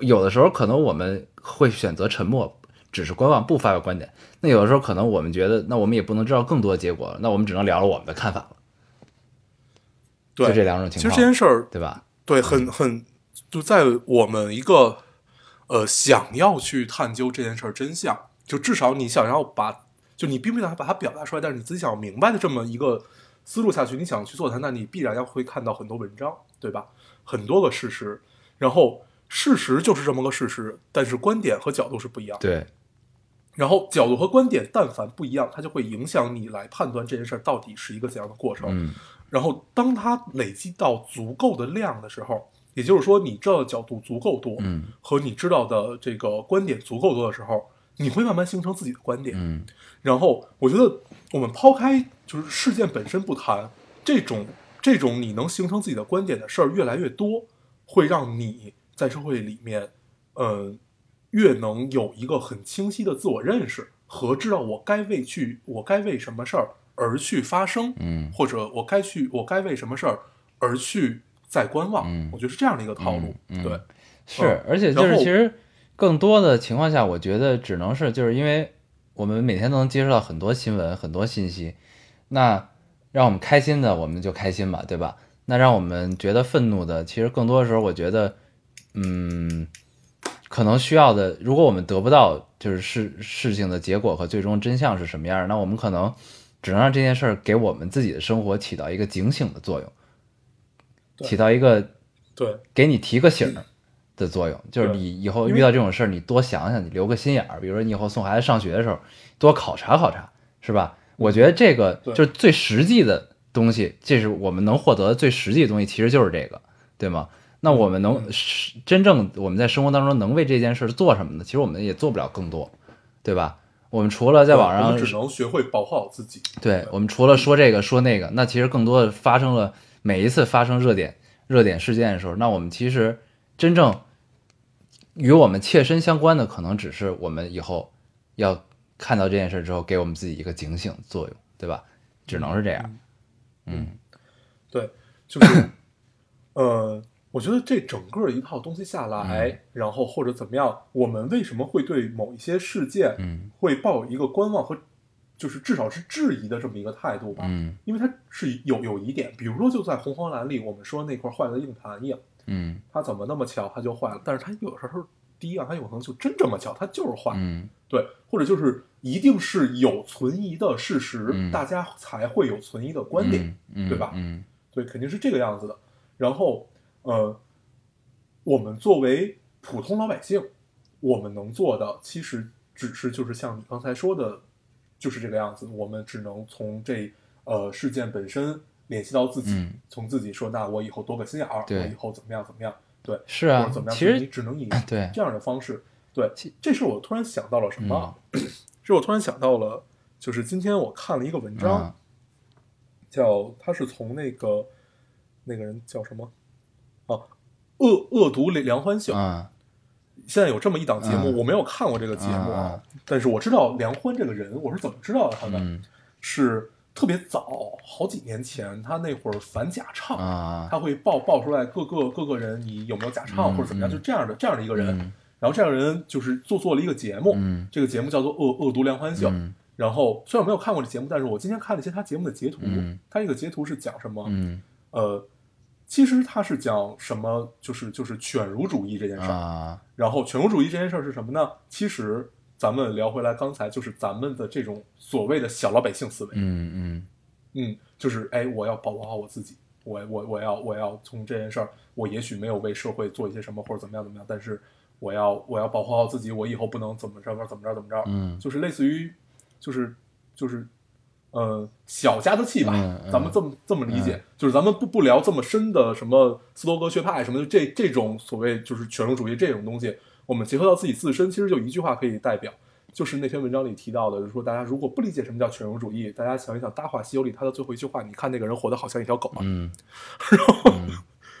有的时候可能我们会选择沉默，只是观望，不发表观点。那有的时候可能我们觉得，那我们也不能知道更多的结果了，那我们只能聊聊我们的看法了。对，就这两种情况其实况，这件事儿，对吧？对，很很就在我们一个呃想要去探究这件事儿真相，就至少你想要把，就你并不想把它表达出来，但是你自己想要明白的这么一个思路下去，你想去做它，那你必然要会看到很多文章，对吧？很多个事实，然后事实就是这么个事实，但是观点和角度是不一样的。对，然后角度和观点但凡不一样，它就会影响你来判断这件事儿到底是一个怎样的过程。嗯然后当它累积到足够的量的时候，也就是说你知道的角度足够多，嗯和你知道的这个观点足够多的时候，你会慢慢形成自己的观点。嗯然后我觉得我们抛开就是事件本身不谈，这种这种你能形成自己的观点的事儿越来越多，会让你在社会里面，呃，越能有一个很清晰的自我认识和知道我该为去我该为什么事儿而去发生，嗯或者我该去我该为什么事儿而去再观望。嗯我觉得是这样的一个套路。对，是嗯，而且就是其实更多的情况下，我觉得只能是就是因为我们每天都能接触到很多新闻、很多信息，那让我们开心的我们就开心吧，对吧？那让我们觉得愤怒的，其实更多的时候，我觉得，嗯，可能需要的，如果我们得不到就是事事情的结果和最终真相是什么样，那我们可能只能让这件事儿给我们自己的生活起到一个警醒的作用，起到一个对，给你提个醒儿的作用，就是你以后遇到这种事儿，你多想想，你留个心眼儿。比如说你以后送孩子上学的时候，多考察考察，是吧？我觉得这个就是最实际的东西，这是我们能获得的最实际的东西，其实就是这个，对吗？那我们能是真正我们在生活当中能为这件事做什么呢？其实我们也做不了更多，对吧？我们除了在网上只能学会保护好自己。对我们除了说这个说那个，那其实更多的发生了每一次发生热点热点事件的时候，那我们其实真正与我们切身相关的，可能只是我们以后要看到这件事之后，给我们自己一个警醒作用，对吧？只能是这样。嗯对，就是，呃，我觉得这整个一套东西下来，嗯然后或者怎么样，我们为什么会对某一些事件，嗯会抱有一个观望和，就是至少是质疑的这么一个态度吧？嗯因为它是有有疑点，比如说就在红黄蓝里，我们说那块坏了的硬盘一样，嗯它怎么那么巧它就坏了？但是它有时候第一啊，它有可能就真这么巧，它就是坏，嗯对，或者就是一定是有存疑的事实，嗯大家才会有存疑的观点。嗯，对吧嗯对，肯定是这个样子的。然后，呃，我们作为普通老百姓，我们能做的其实只是就是像你刚才说的，就是这个样子。我们只能从这呃事件本身联系到自己，嗯从自己说，那我以后多个心眼儿，对我以后怎么样怎么样，对，是啊或者怎么，样，其实你只能以对这样的方式。对其，这是我突然想到了什么是我突然想到了，就是今天我看了一个文章，嗯叫他是从那个那个人叫什么啊？恶恶毒梁欢秀。嗯现在有这么一档节目，嗯我没有看过这个节目啊，嗯但是我知道梁欢这个人，我是怎么知道的他的？嗯是特别早，好几年前，他那会儿反假唱，啊他会爆爆出来各个各个人你有没有假唱、嗯或者怎么样，嗯就这样的这样的一个人。嗯然后这样的人就是做做了一个节目，嗯这个节目叫做《恶恶毒梁欢秀》。嗯然后虽然我没有看过这节目，但是我今天看了一些他节目的截图，嗯他这个截图是讲什么？嗯呃，其实他是讲什么？就是就是犬儒主义这件事儿。啊，然后犬儒主义这件事儿是什么呢？其实咱们聊回来，刚才就是咱们的这种所谓的小老百姓思维，嗯嗯嗯，就是哎，我要保护好我自己，我我我要我要从这件事儿，我也许没有为社会做一些什么或者怎么样怎么样，但是我要我要保护好自己，我以后不能怎么着怎么着怎么着，嗯就是类似于就是就是呃小家子气吧，咱们这么这么理解，就是咱们不不聊这么深的什么斯多格学派什么的这这种所谓就是犬儒主义这种东西，我们结合到自己自身，其实就一句话可以代表。就是那篇文章里提到的，就是说大家如果不理解什么叫犬儒主义，大家想一想《大话西游》里他的最后一句话，你看那个人活得好像一条狗啊，嗯。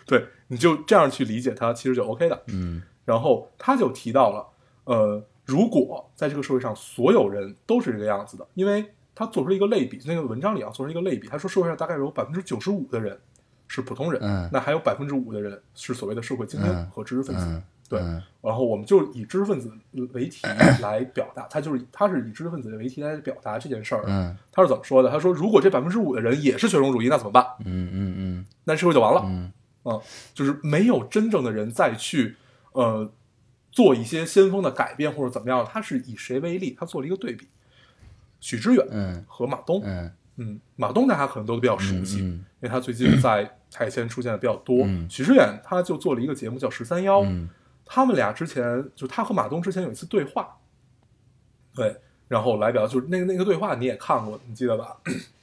对，你就这样去理解他，其实就 OK 的。嗯。然后他就提到了，呃，如果在这个社会上所有人都是这个样子的，因为他做出了一个类比，那个文章里啊做出一个类比，他说社会上大概有百分之九十五的人是普通人，嗯那还有百分之五的人是所谓的社会精英嗯和知识分子。嗯，对，嗯然后我们就以知识分子为题 来表达，他就是他是以知识分子为题来表达这件事儿。嗯他是怎么说的？他说，如果这百分之五的人也是学生主义，那怎么办？嗯嗯嗯那社会就完了。嗯啊，就是没有真正的人再去呃做一些先锋的改变或者怎么样，他是以谁为例？他做了一个对比，许知远嗯和马东。嗯嗯，马东大家可能都比较熟悉，嗯因为他最近在台前出现的比较多。嗯许知远他就做了一个节目叫《十三幺》，嗯他们俩之前就他和马东之前有一次对话，对，然后来表就是那个那个对话你也看过，你记得吧？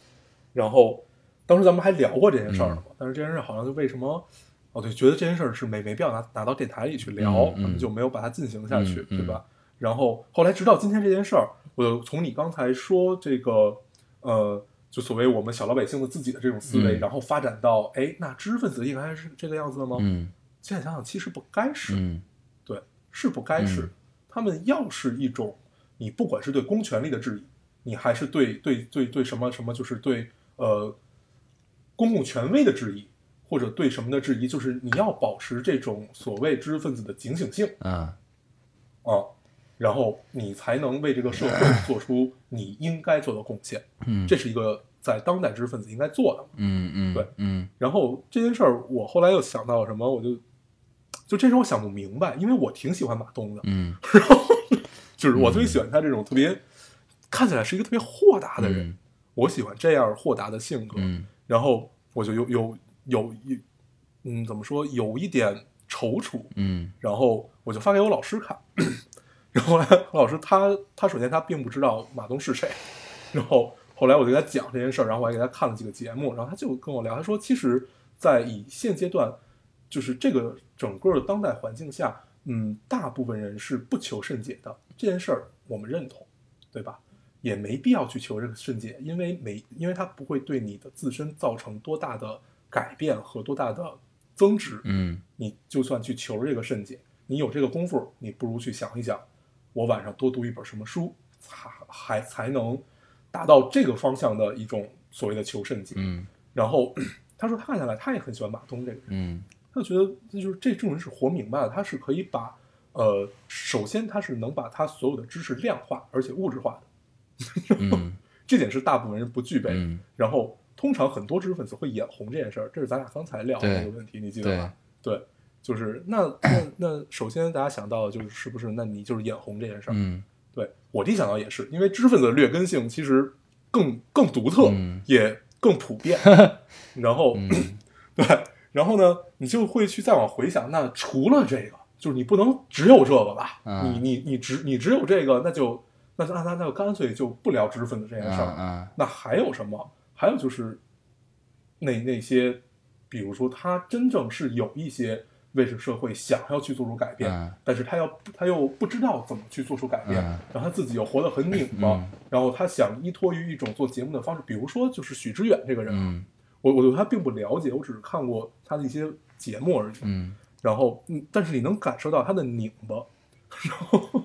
然后当时咱们还聊过这件事儿但是这件事儿好像就为什么哦对，觉得这件事儿是没没必要拿拿到电台里去聊，咱们就没有把它进行下去，对吧？然后后来直到今天这件事儿，我就从你刚才说这个呃。就所谓我们小老百姓的自己的这种思维，嗯。然后发展到，哎，那知识分子应该是这个样子的吗？嗯。现在想想，其实不该是，嗯。对，是不该是。嗯。他们要是一种，你不管是对公权力的质疑，你还是对对对对什么什么，就是对呃公共权威的质疑，或者对什么的质疑，就是你要保持这种所谓知识分子的警醒性。啊。啊，然后你才能为这个社会做出你应该做的贡献。嗯这是一个在当代知识分子应该做的。嗯嗯对嗯然后这件事儿，我后来又想到什么，我就就这时候我想不明白，因为我挺喜欢马东的，嗯 然后就是我特别喜欢他这种特别看起来是一个特别豁达的人，嗯我喜欢这样豁达的性格。嗯然后我就有有有一嗯怎么说有一点踌躇，嗯然后我就发给我老师看，然后后来我老师他他首先他并不知道马东是谁，然后后来我就给他讲这件事儿，然后我还给他看了几个节目，然后他就跟我聊，他说其实，在以现阶段，就是这个整个的当代环境下，嗯，大部分人是不求甚解的，这件事儿我们认同，对吧？也没必要去求这个甚解，因为没，因为它不会对你的自身造成多大的改变和多大的增值，嗯你就算去求这个甚解，你有这个功夫，你不如去想一想，我晚上多读一本什么书，才还才能达到这个方向的一种所谓的求甚解。嗯然后他说他看下来，他也很喜欢马东这个人，嗯他就觉得这就是这这种人是活明白了，他是可以把呃，首先他是能把他所有的知识量化而且物质化的，嗯 这点是大部分人不具备的。嗯然后通常很多知识分子会眼红这件事儿，这是咱俩刚才聊的对那个问题，你记得吧？对对，就是那那那首先大家想到的就是是不是？那你就是眼红这件事儿。嗯对我第一想到也是，因为知识分子的劣根性其实更更独特，嗯也更普遍。然后、嗯对，然后呢，你就会去再往回想，那除了这个，就是你不能只有这个吧？嗯你你你只你只有这个，那就那就那那那就干脆就不聊知识分子这件事儿那还有什么？还有就是那那些，比如说他真正是有一些为这社会想要去做出改变，嗯。但是他要他又不知道怎么去做出改变，嗯。然后他自己又活得很拧巴，嗯。然后他想依托于一种做节目的方式，比如说就是许知远这个人，嗯。我我对他并不了解，我只是看过他的一些节目而已，嗯，然后嗯，但是你能感受到他的拧巴，然后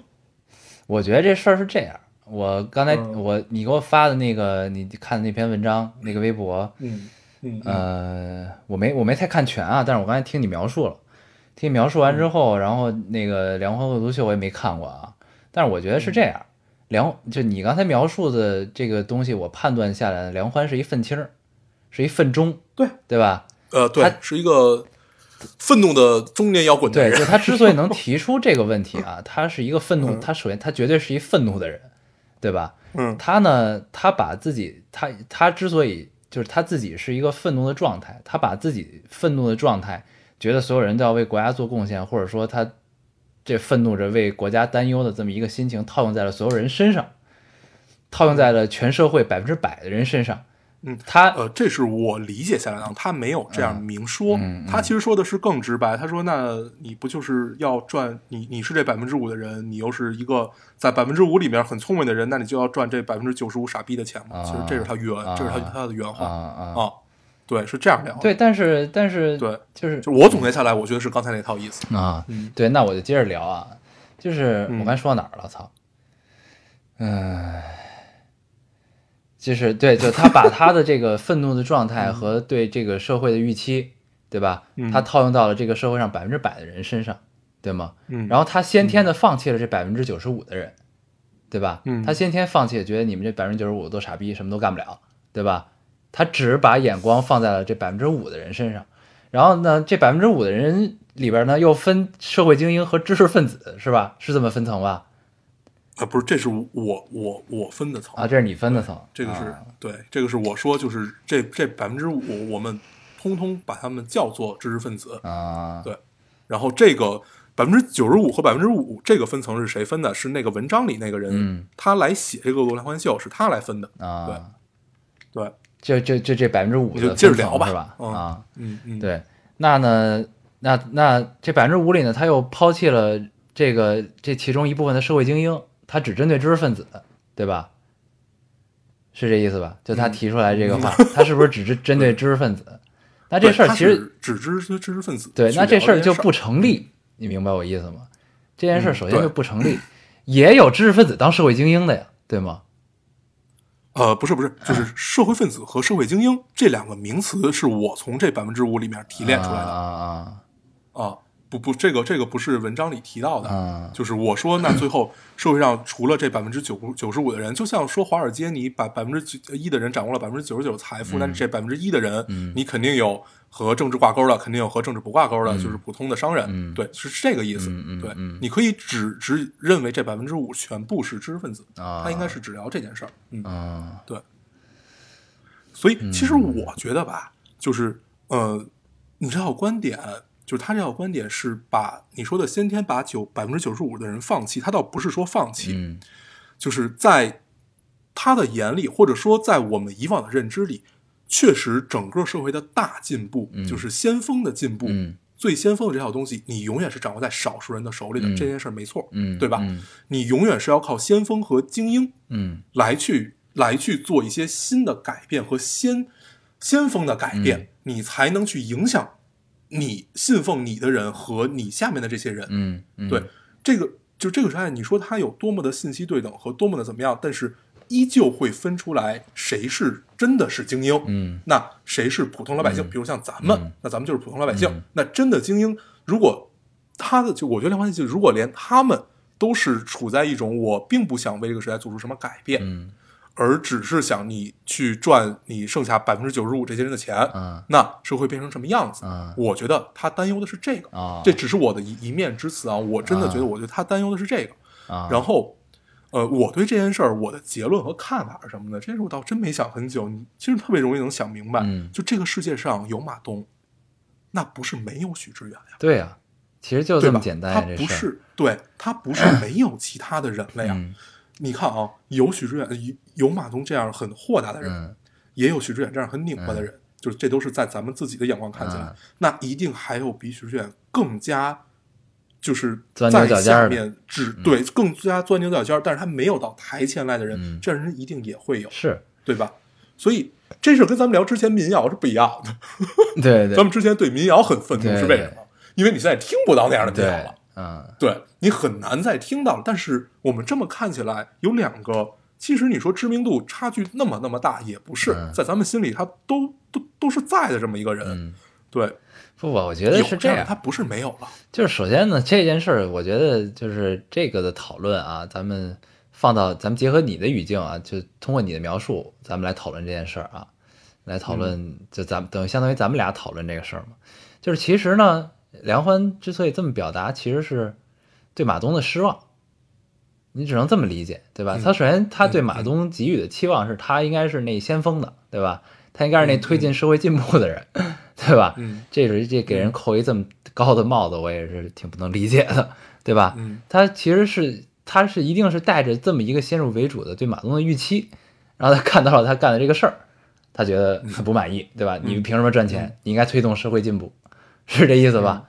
我觉得这事儿是这样。我刚才嗯。我你给我发的那个你看的那篇文章那个微博，嗯嗯。呃，我没我没太看全啊，但是我刚才听你描述了，听你描述完之后，然后那个《梁欢恶毒秀》我也没看过啊，但是我觉得是这样，梁就你刚才描述的这个东西，我判断下来，梁欢是一愤青儿，是一愤中，对对吧？呃，对他，是一个愤怒的中年摇滚对，人就。他之所以能提出这个问题啊，他是一个愤怒，嗯他首先他绝对是一愤怒的人，对吧？嗯他呢，他把自己，他他之所以就是他自己是一个愤怒的状态，他把自己愤怒的状态，觉得所有人都要为国家做贡献，或者说他这愤怒着为国家担忧的这么一个心情，套用在了所有人身上，套用在了全社会百分之百的人身上。嗯，他呃，这是我理解下来当，他没有这样明说，嗯嗯他其实说的是更直白。他说：“那你不就是要赚你你是这百分之五的人，你又是一个在百分之五里面很聪明的人，那你就要赚这百分之九十五傻逼的钱嘛？”啊其实这是他原，啊这是他他的原啊话啊，啊，对，是这样聊的。对，但是但是对，就是就我总结下来，我觉得是刚才那套意思。啊，嗯对，那我就接着聊啊，就是嗯我刚才说到哪儿了？操，嗯，就是对，就他把他的这个愤怒的状态和对这个社会的预期，对吧？嗯他套用到了这个社会上百分之百的人身上，对吗？嗯，然后他先天的放弃了这百分之九十五的人，对吧？嗯他先天放弃，觉得你们这百分之九十五都傻逼，什么都干不了，对吧？他只把眼光放在了这百分之五的人身上，然后呢，这百分之五的人里边呢又分社会精英和知识分子，是吧？是这么分层吧？啊，不是，这是我我我分的层啊，这是你分的层，这个是、啊对，这个是我说，就是这这百分之五，我们通通把他们叫做知识分子。啊，对，然后这个百分之九十五和百分之五这个分层是谁分的？是那个文章里那个人，嗯他来写这个《恶罗欢秀》是他来分的。啊，对对，就就就这百分之五的是吧？嗯啊，嗯嗯，对，那呢，那那这百分之五里呢，他又抛弃了这个这其中一部分的社会精英，他只针对知识分子，对吧？是这意思吧？就他嗯提出来这个话，他是不是只针针对知识分子？那这事儿其实只知知知识分子对，那这事儿就不成立，你明白我意思吗？这件事儿嗯首先就不成立，也有知识分子当社会精英的呀，对吗？呃，不是不是，就是社会分子和社会精英这两个名词是我从这百分之五里面提炼出来的。啊啊啊。不不，这个这个不是文章里提到的，啊就是我说，那最后社会上除了这百分之九九十五的人，就像说华尔街，你把百分之九一的人掌握了百分之九十九的财富，那这百分之一的人，嗯。你肯定有和政治挂钩的，肯定有和政治不挂钩的，就是普通的商人，嗯对，是这个意思。对，嗯你可以只只认为这百分之五全部是知识分子，啊他应该是只聊这件事儿。嗯，嗯对。所以其实我觉得吧，就是呃，你这套观点，就是他这套观点是把你说的先天把九百分之九十五的人放弃，他倒不是说放弃，嗯就是在他的眼里，或者说在我们以往的认知里，确实整个社会的大进步，嗯。就是先锋的进步，嗯。最先锋的这套东西，你永远是掌握在少数人的手里的，嗯。这件事儿没错，嗯，对吧？嗯。你永远是要靠先锋和精英嗯。来去来去做一些新的改变和先先锋的改变，嗯。你才能去影响你信奉你的人和你下面的这些人。嗯嗯，对，这个就这个时代，你说它有多么的信息对等和多么的怎么样，但是依旧会分出来谁是真的是精英，嗯。那谁是普通老百姓？比如像咱们，嗯。那咱们就是普通老百姓。嗯。那真的精英，如果他的就我觉得梁欢喜，如果连他们都是处在一种我并不想为这个时代做出什么改变，嗯。而只是想你去赚你剩下百分之九十五这些人的钱，嗯那社会变成什么样子？嗯我觉得他担忧的是这个。啊，这只是我的一一面之词啊，我真的觉得，啊我觉得他担忧的是这个。啊，然后，呃，我对这件事儿我的结论和看法是什么呢？这件事我倒真没想很久，你其实特别容易能想明白。嗯就这个世界上有马东，那不是没有许知远呀，对呀，其实就？这么简单他不是对他不是没有其他的人了呀。嗯你看啊，有许知远，有有马东这样很豁达的人，嗯也有许知远这样很拧巴的人，就是这都是在咱们自己的眼光看起来，嗯那一定还有比许知远更加就是钻牛在下角尖儿面只对更加钻牛角尖儿，但是他没有到台前来的人，嗯这样人一定也会有，是，对吧？所以这事儿跟咱们聊之前民谣是不一样的。对对 咱们之前对民谣很愤怒是为什么？因为你现在听不到那样的民谣了，，嗯对你很难再听到了。但是我们这么看起来，有两个，其实你说知名度差距那么那么大，也不是，嗯在咱们心里他都都都是在的这么一个人。嗯，对，不吧，我觉得是这样这他，不是没有了。就是首先呢，这件事儿，我觉得就是这个的讨论啊，咱们放到咱们结合你的语境啊，就通过你的描述，咱们来讨论这件事儿啊，来讨论，就咱们等于相当于咱们俩讨论这个事儿嘛。就是其实呢，梁欢之所以这么表达，其实是对马东的失望。你只能这么理解，对吧？嗯他首先他对嗯马东给予的期望是他应该是那先锋的，对吧？他应该是那推进社会进步的人，对吧？嗯这是这给人扣一这么高的帽子，我也是挺不能理解的，对吧？嗯他其实是他是一定是带着这么一个先入为主的对马东的预期，然后他看到了他干的这个事儿，他觉得很不满意，对吧？你凭什么赚钱？你应该推动社会进步，是这意思吧？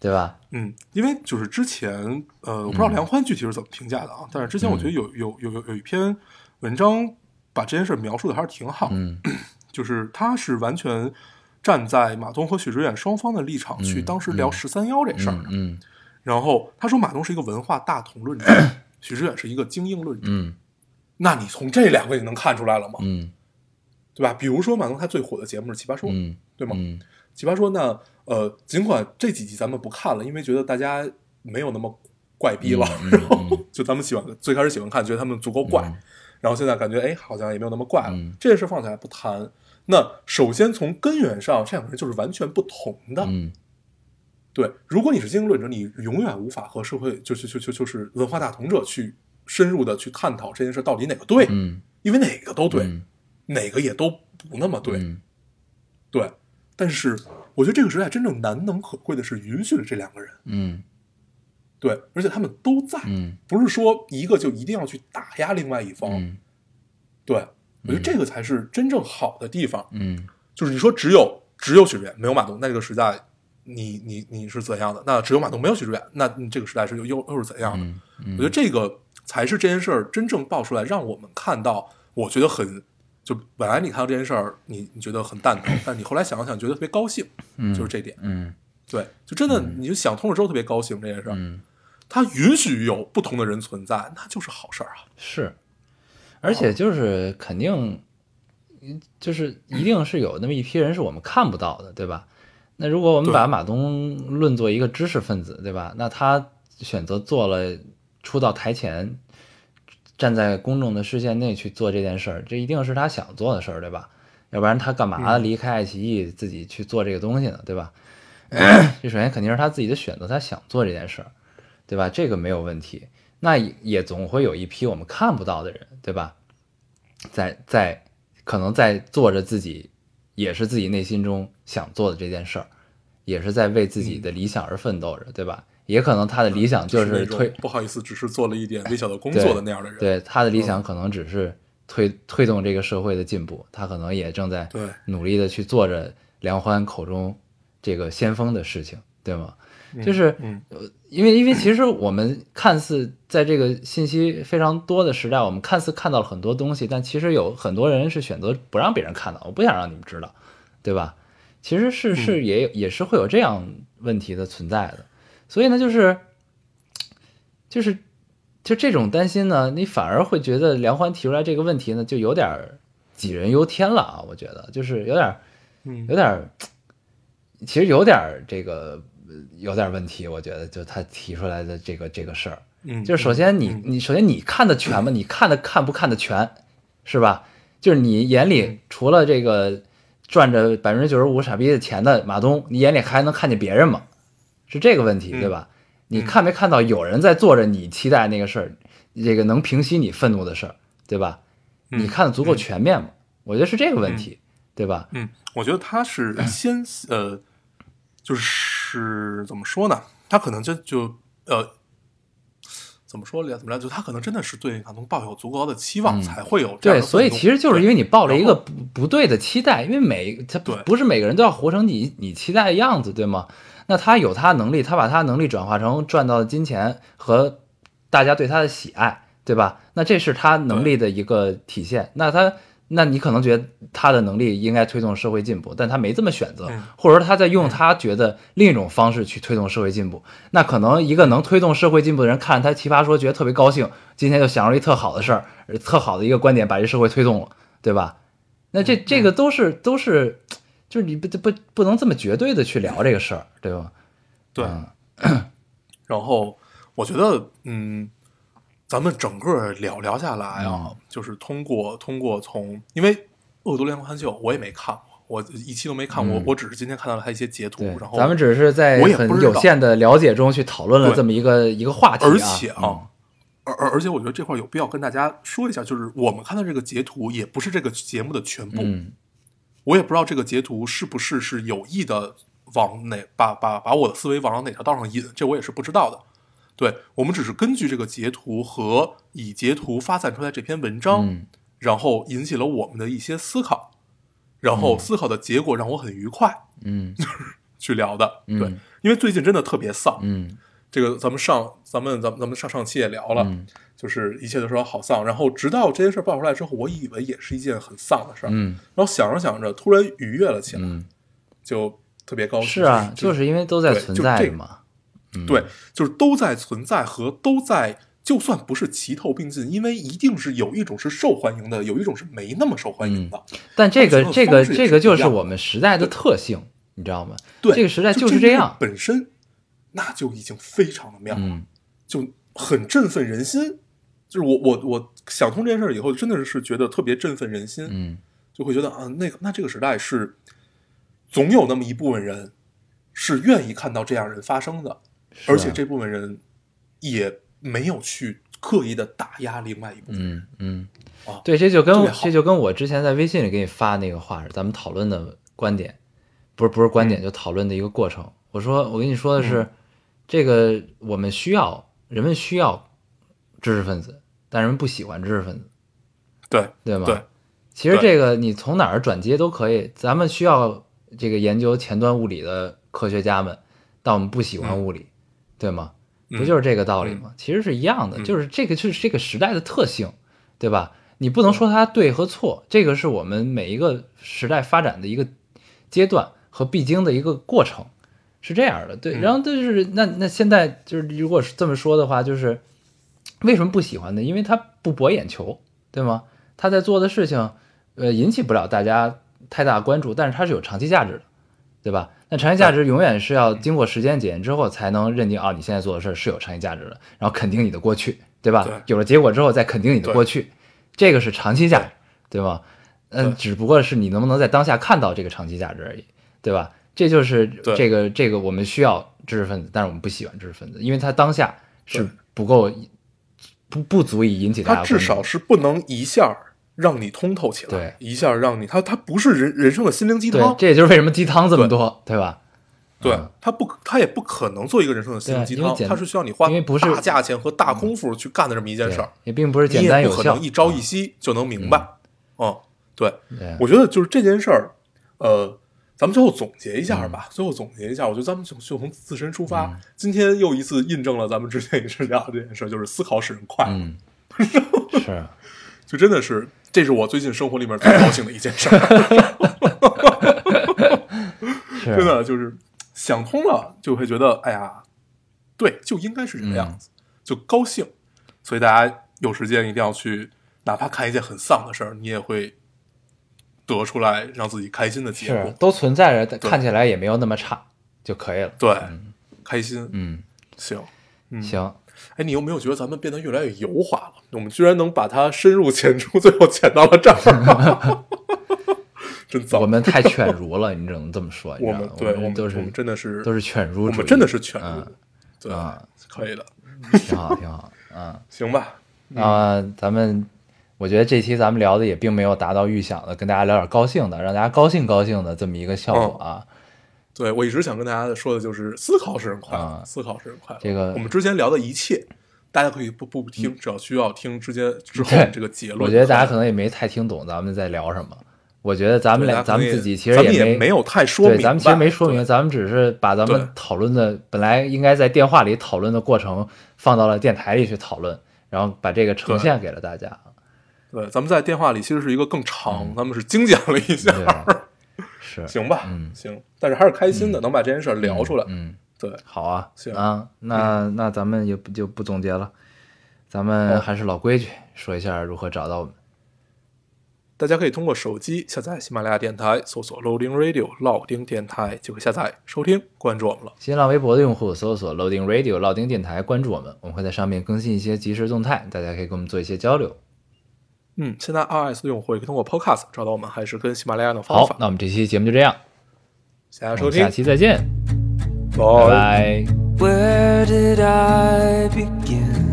对吧？嗯，因为就是之前，呃，我不知道梁欢具体是怎么评价的啊，但是之前我觉得有有有有有一篇文章把这件事描述的还是挺好，嗯 就是他是完全站在马东和许知远双方的立场去嗯当时聊十三幺这事儿的，嗯嗯然后他说马东是一个文化大同论者，许知远是一个精英论者，嗯 那你从这两个你能看出来了吗？嗯对吧？比如说马东他最火的节目是《奇葩说》，嗯，对吗？嗯奇葩说呢，呃，尽管这几集咱们不看了，因为觉得大家没有那么怪逼了，然后嗯就咱们喜欢最开始喜欢看，觉得他们足够怪，然后现在感觉哎，好像也没有那么怪了。嗯这件事放起来不谈。那首先从根源上，这两个人就是完全不同的。嗯。对，如果你是精英论者，你永远无法和社会就就就就就是文化大同者去深入的去探讨这件事到底哪个对，嗯。因为哪个都对，嗯哪个也都不那么对。嗯。对，但是我觉得这个时代真正难能可贵的是允许了这两个人，嗯。对，而且他们都在，嗯。不是说一个就一定要去打压另外一方，嗯。对我觉得这个才是真正好的地方。嗯就是你说只有只有许志远没有马东，那这个时代你你你是怎样的？那只有马东没有许志远，那你这个时代是又又又是怎样的？嗯我觉得这个才是这件事儿真正爆出来，让我们看到，我觉得很。就本来你看到这件事儿，你你觉得很蛋疼，但你后来想了想，觉得特别高兴，就是这点。嗯对，就真的你就想通了之后特别高兴这件事儿。嗯，它允许有不同的人存在，那就是好事儿啊。是，而且就是肯定，就是一定是有那么一批人是我们看不到的，对吧？那如果我们把马东论作一个知识分子，对吧？那他选择做了出到台前，站在公众的视线内去做这件事儿，这一定是他想做的事儿，对吧？要不然他干嘛离开爱奇艺自己去做这个东西呢？对吧？这首先肯定是他自己的选择，他想做这件事儿，对吧？这个没有问题。那也也总会有一批我们看不到的人，对吧？在在可能在做着自己也是自己内心中想做的这件事儿，也是在为自己的理想而奋斗着，对吧？也可能他的理想就是推不好意思，只是做了一点 微小的工作的那样的人。对他的理想可能只是推推动这个社会的进步，他可能也正在努力的去做着梁欢口中这个先锋的事情，对吗？就是嗯因为因为其实我们看似在这个信息非常多的时代，我们看似看到了很多东西，但其实有很多人是选择不让别人看到，我不想让你们知道，对吧？其实是是也也是会有这样问题的存在的，所以呢，就是就是就这种担心呢，你反而会觉得梁欢提出来这个问题呢，就有点儿杞人忧天了啊！我觉得就是有点有点儿，其实有点儿这个呃有点问题，我觉得就他提出来的这个这个事儿，嗯，就是首先你嗯你首先你看的全吗？你看的看不看的全，是吧？就是你眼嗯里除了这个赚着百分之九十五傻逼的钱的马东，你眼里还能看见别人吗？是这个问题，嗯对吧？你看没看到有人在做着你期待那个事儿，这个能平息你愤怒的事儿，对吧？嗯你看的足够全面吗？我觉得是这个问题，对吧？嗯，我觉得他是先呃，就是怎么说呢？他可能就就呃，怎么说呢怎么来？就他可能真的是对马东抱有足够高的期望，才会有这样嗯对，所以其实就是因为你抱了一个不不对的期待，因为每他不不是每个人都要活成你你期待的样子，对吗？那他有他的能力，他把他能力转化成赚到的金钱和大家对他的喜爱，对吧？那这是他能力的一个体现。那他，那你可能觉得他的能力应该推动社会进步，但他没这么选择，嗯或者说他在用他觉得另一种方式去推动社会进步。那可能一个能推动社会进步的人，看他奇葩说，觉得特别高兴，今天就想出一特好的事儿，特好的一个观点，把这社会推动了，对吧？那这这个都是都是，就是你不不不能这么绝对的去聊这个事儿，对吧？对，嗯然后我觉得，嗯，咱们整个聊聊下来啊，嗯就是通过通过从，因为《恶毒连环秀》我也没看过，我一期都没看过，嗯我只是今天看到了他一些截图，然，后咱们只是在很有限的了解中去讨论了对这么一个一个话题啊，而且啊嗯，而而而且我觉得这块儿有必要跟大家说一下，就是我们看到这个截图也不是这个节目的全部，嗯我也不知道这个截图是不是是有意的往哪把把把我的思维往哪条道上引，这我也是不知道的。对我们只是根据这个截图和以截图发散出来这篇文章，嗯然后引起了我们的一些思考，然后思考的结果让我很愉快嗯 去聊的。嗯对，因为最近真的特别丧，嗯这个咱们上咱们咱们咱们上上期也聊了，嗯就是一切都说好丧，然后直到这件事爆出来之后，我以为也是一件很丧的事儿，嗯然后想着想着突然愉悦了起来，嗯，就特别高兴。是啊，就就是因为都在就这嘛，嗯对，就是都在存在和都在，就算不是齐头并进，因为一定是有一种是受欢迎的，有一种是没那么受欢迎的。但这个这个这个就是我们时代的特性，你知道吗？对，这个时代就就是这样。本身那就已经非常的妙了，嗯就很振奋人心。就是我我我想通这件事儿以后，真的是觉得特别振奋人心，嗯就会觉得啊，那个那这个时代是总有那么一部分人是愿意看到这样人发生的，而且这部分人也没有去刻意的打压另外一部分人。嗯嗯啊，对，这就跟这就跟我之前在微信里给你发那个话是咱们讨论的观点，不是不是观点，就讨论的一个过程。我说我跟你说的是，嗯这个我们需要人们需要知识分子，但人们不喜欢知识分子，对对吗？对，其实这个你从哪儿转接都可以。咱们需要这个研究前端物理的科学家们，但我们不喜欢嗯物理，对吗？嗯不就是这个道理吗？其实是一样的，嗯就是这个就是这个时代的特性，对吧？你不能说它对和错，这个是我们每一个时代发展的一个阶段和必经的一个过程，是这样的。对，嗯然后就是那那现在就是如果是这么说的话，就是为什么不喜欢呢？因为它不博眼球，对吗？他在做的事情，呃，引起不了大家太大关注，但是它是有长期价值的，对吧？那长期价值永远是要经过时间检验之后才能认定啊，你现在做的事儿是有长期价值的，然后肯定你的过去，对吧？对有了结果之后再肯定你的过去，这个是长期价值，对吗？嗯，只不过是你能不能在当下看到这个长期价值而已，对吧？这就是这个这个我们需要知识分子，但是我们不喜欢知识分子，因为他当下是不够不不足以引起大家他至少是不能一下儿让你通透起来，对。一下让你，它它不是人人生的心灵鸡汤，，这也就是为什么鸡汤这么多，对。吧？对嗯，它不可，它也不可能做一个人生的心灵鸡汤，对因为简它是需要你花大价钱和大功夫去干的这么一件事儿，也并不是你简单有效。也不可能，一朝一夕就能明白。嗯，对，对。我觉得就是这件事儿，呃，咱们最后总结一下吧。最后总结一下，我觉得咱们就就从自身出发，嗯。今天又一次印证了咱们之前也是聊的这件事儿，就是思考使人快乐。嗯，是，就真的是，这是我最近生活里面最高兴的一件事儿。真的就是想通了，就会觉得，哎呀，对，就应该是这个样嗯子，就高兴。所以大家有时间一定要去，哪怕看一件很丧的事儿，你也会得出来让自己开心的结果。都存在着，看起来也没有那么差就可以了。对，开心。嗯，行，嗯，行，哎，你有没有觉得咱们变得越来越油滑了？我们居然能把它深入浅出，最后浅到了这儿，真糟。我们太犬儒了，你只能这么说。你我知道吗们对我们都是我们真的是都是犬儒我们真的是犬儒嗯，对啊，可以的，挺好，挺好，嗯。行吧？那、咱们我觉得这期咱们聊的也并没有达到预想的，跟大家聊点高兴的，让大家高兴高兴的这么一个效果啊。对我一直想跟大家说的就是思考使人快乐，啊思考使人快乐。这个嗯我们之前聊的一切，大家可以不不听，只要需要听之间之后这个结论。我觉得大家可能也没太听懂咱们在聊什么。我觉得咱们俩，咱们自己其实也没有太说明对，咱们其实没说明，咱们只是把咱们讨论的本来应该在电话里讨论的过程放到了电台里去讨论，然后把这个呈现给了大家。对，咱们在电话里其实是一个更长，咱们是精简了一下，是，行吧？嗯行，但是还是开心的，能把这件事儿聊出来。嗯，对，好啊，行啊，那那咱们也不就不总结了，咱们还是老规矩，说一下如何找到我们。大家可以通过手机下载喜马拉雅电台，搜索 Loading Radio 老丁电台就可以下载收听，关注我们了。新浪微博的用户搜索 Loading Radio 老丁电台，关注我们，我们会在上面更新一些即时动态，大家可以跟我们做一些交流。嗯，现在 iOS 的用户也可以通过 Podcast 找到我们，还是跟喜马拉雅的方法，。好那我们这期节目就这样，谢谢收听下，期再见，Bye. Bye. Where did I begin?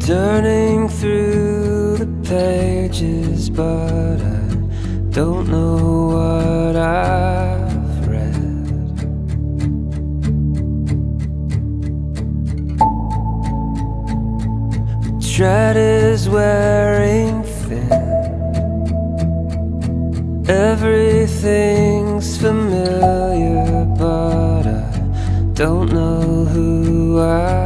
Turning through the pages, but I don't know what I've read. The tread is wearing thin, everything's familiar. you are.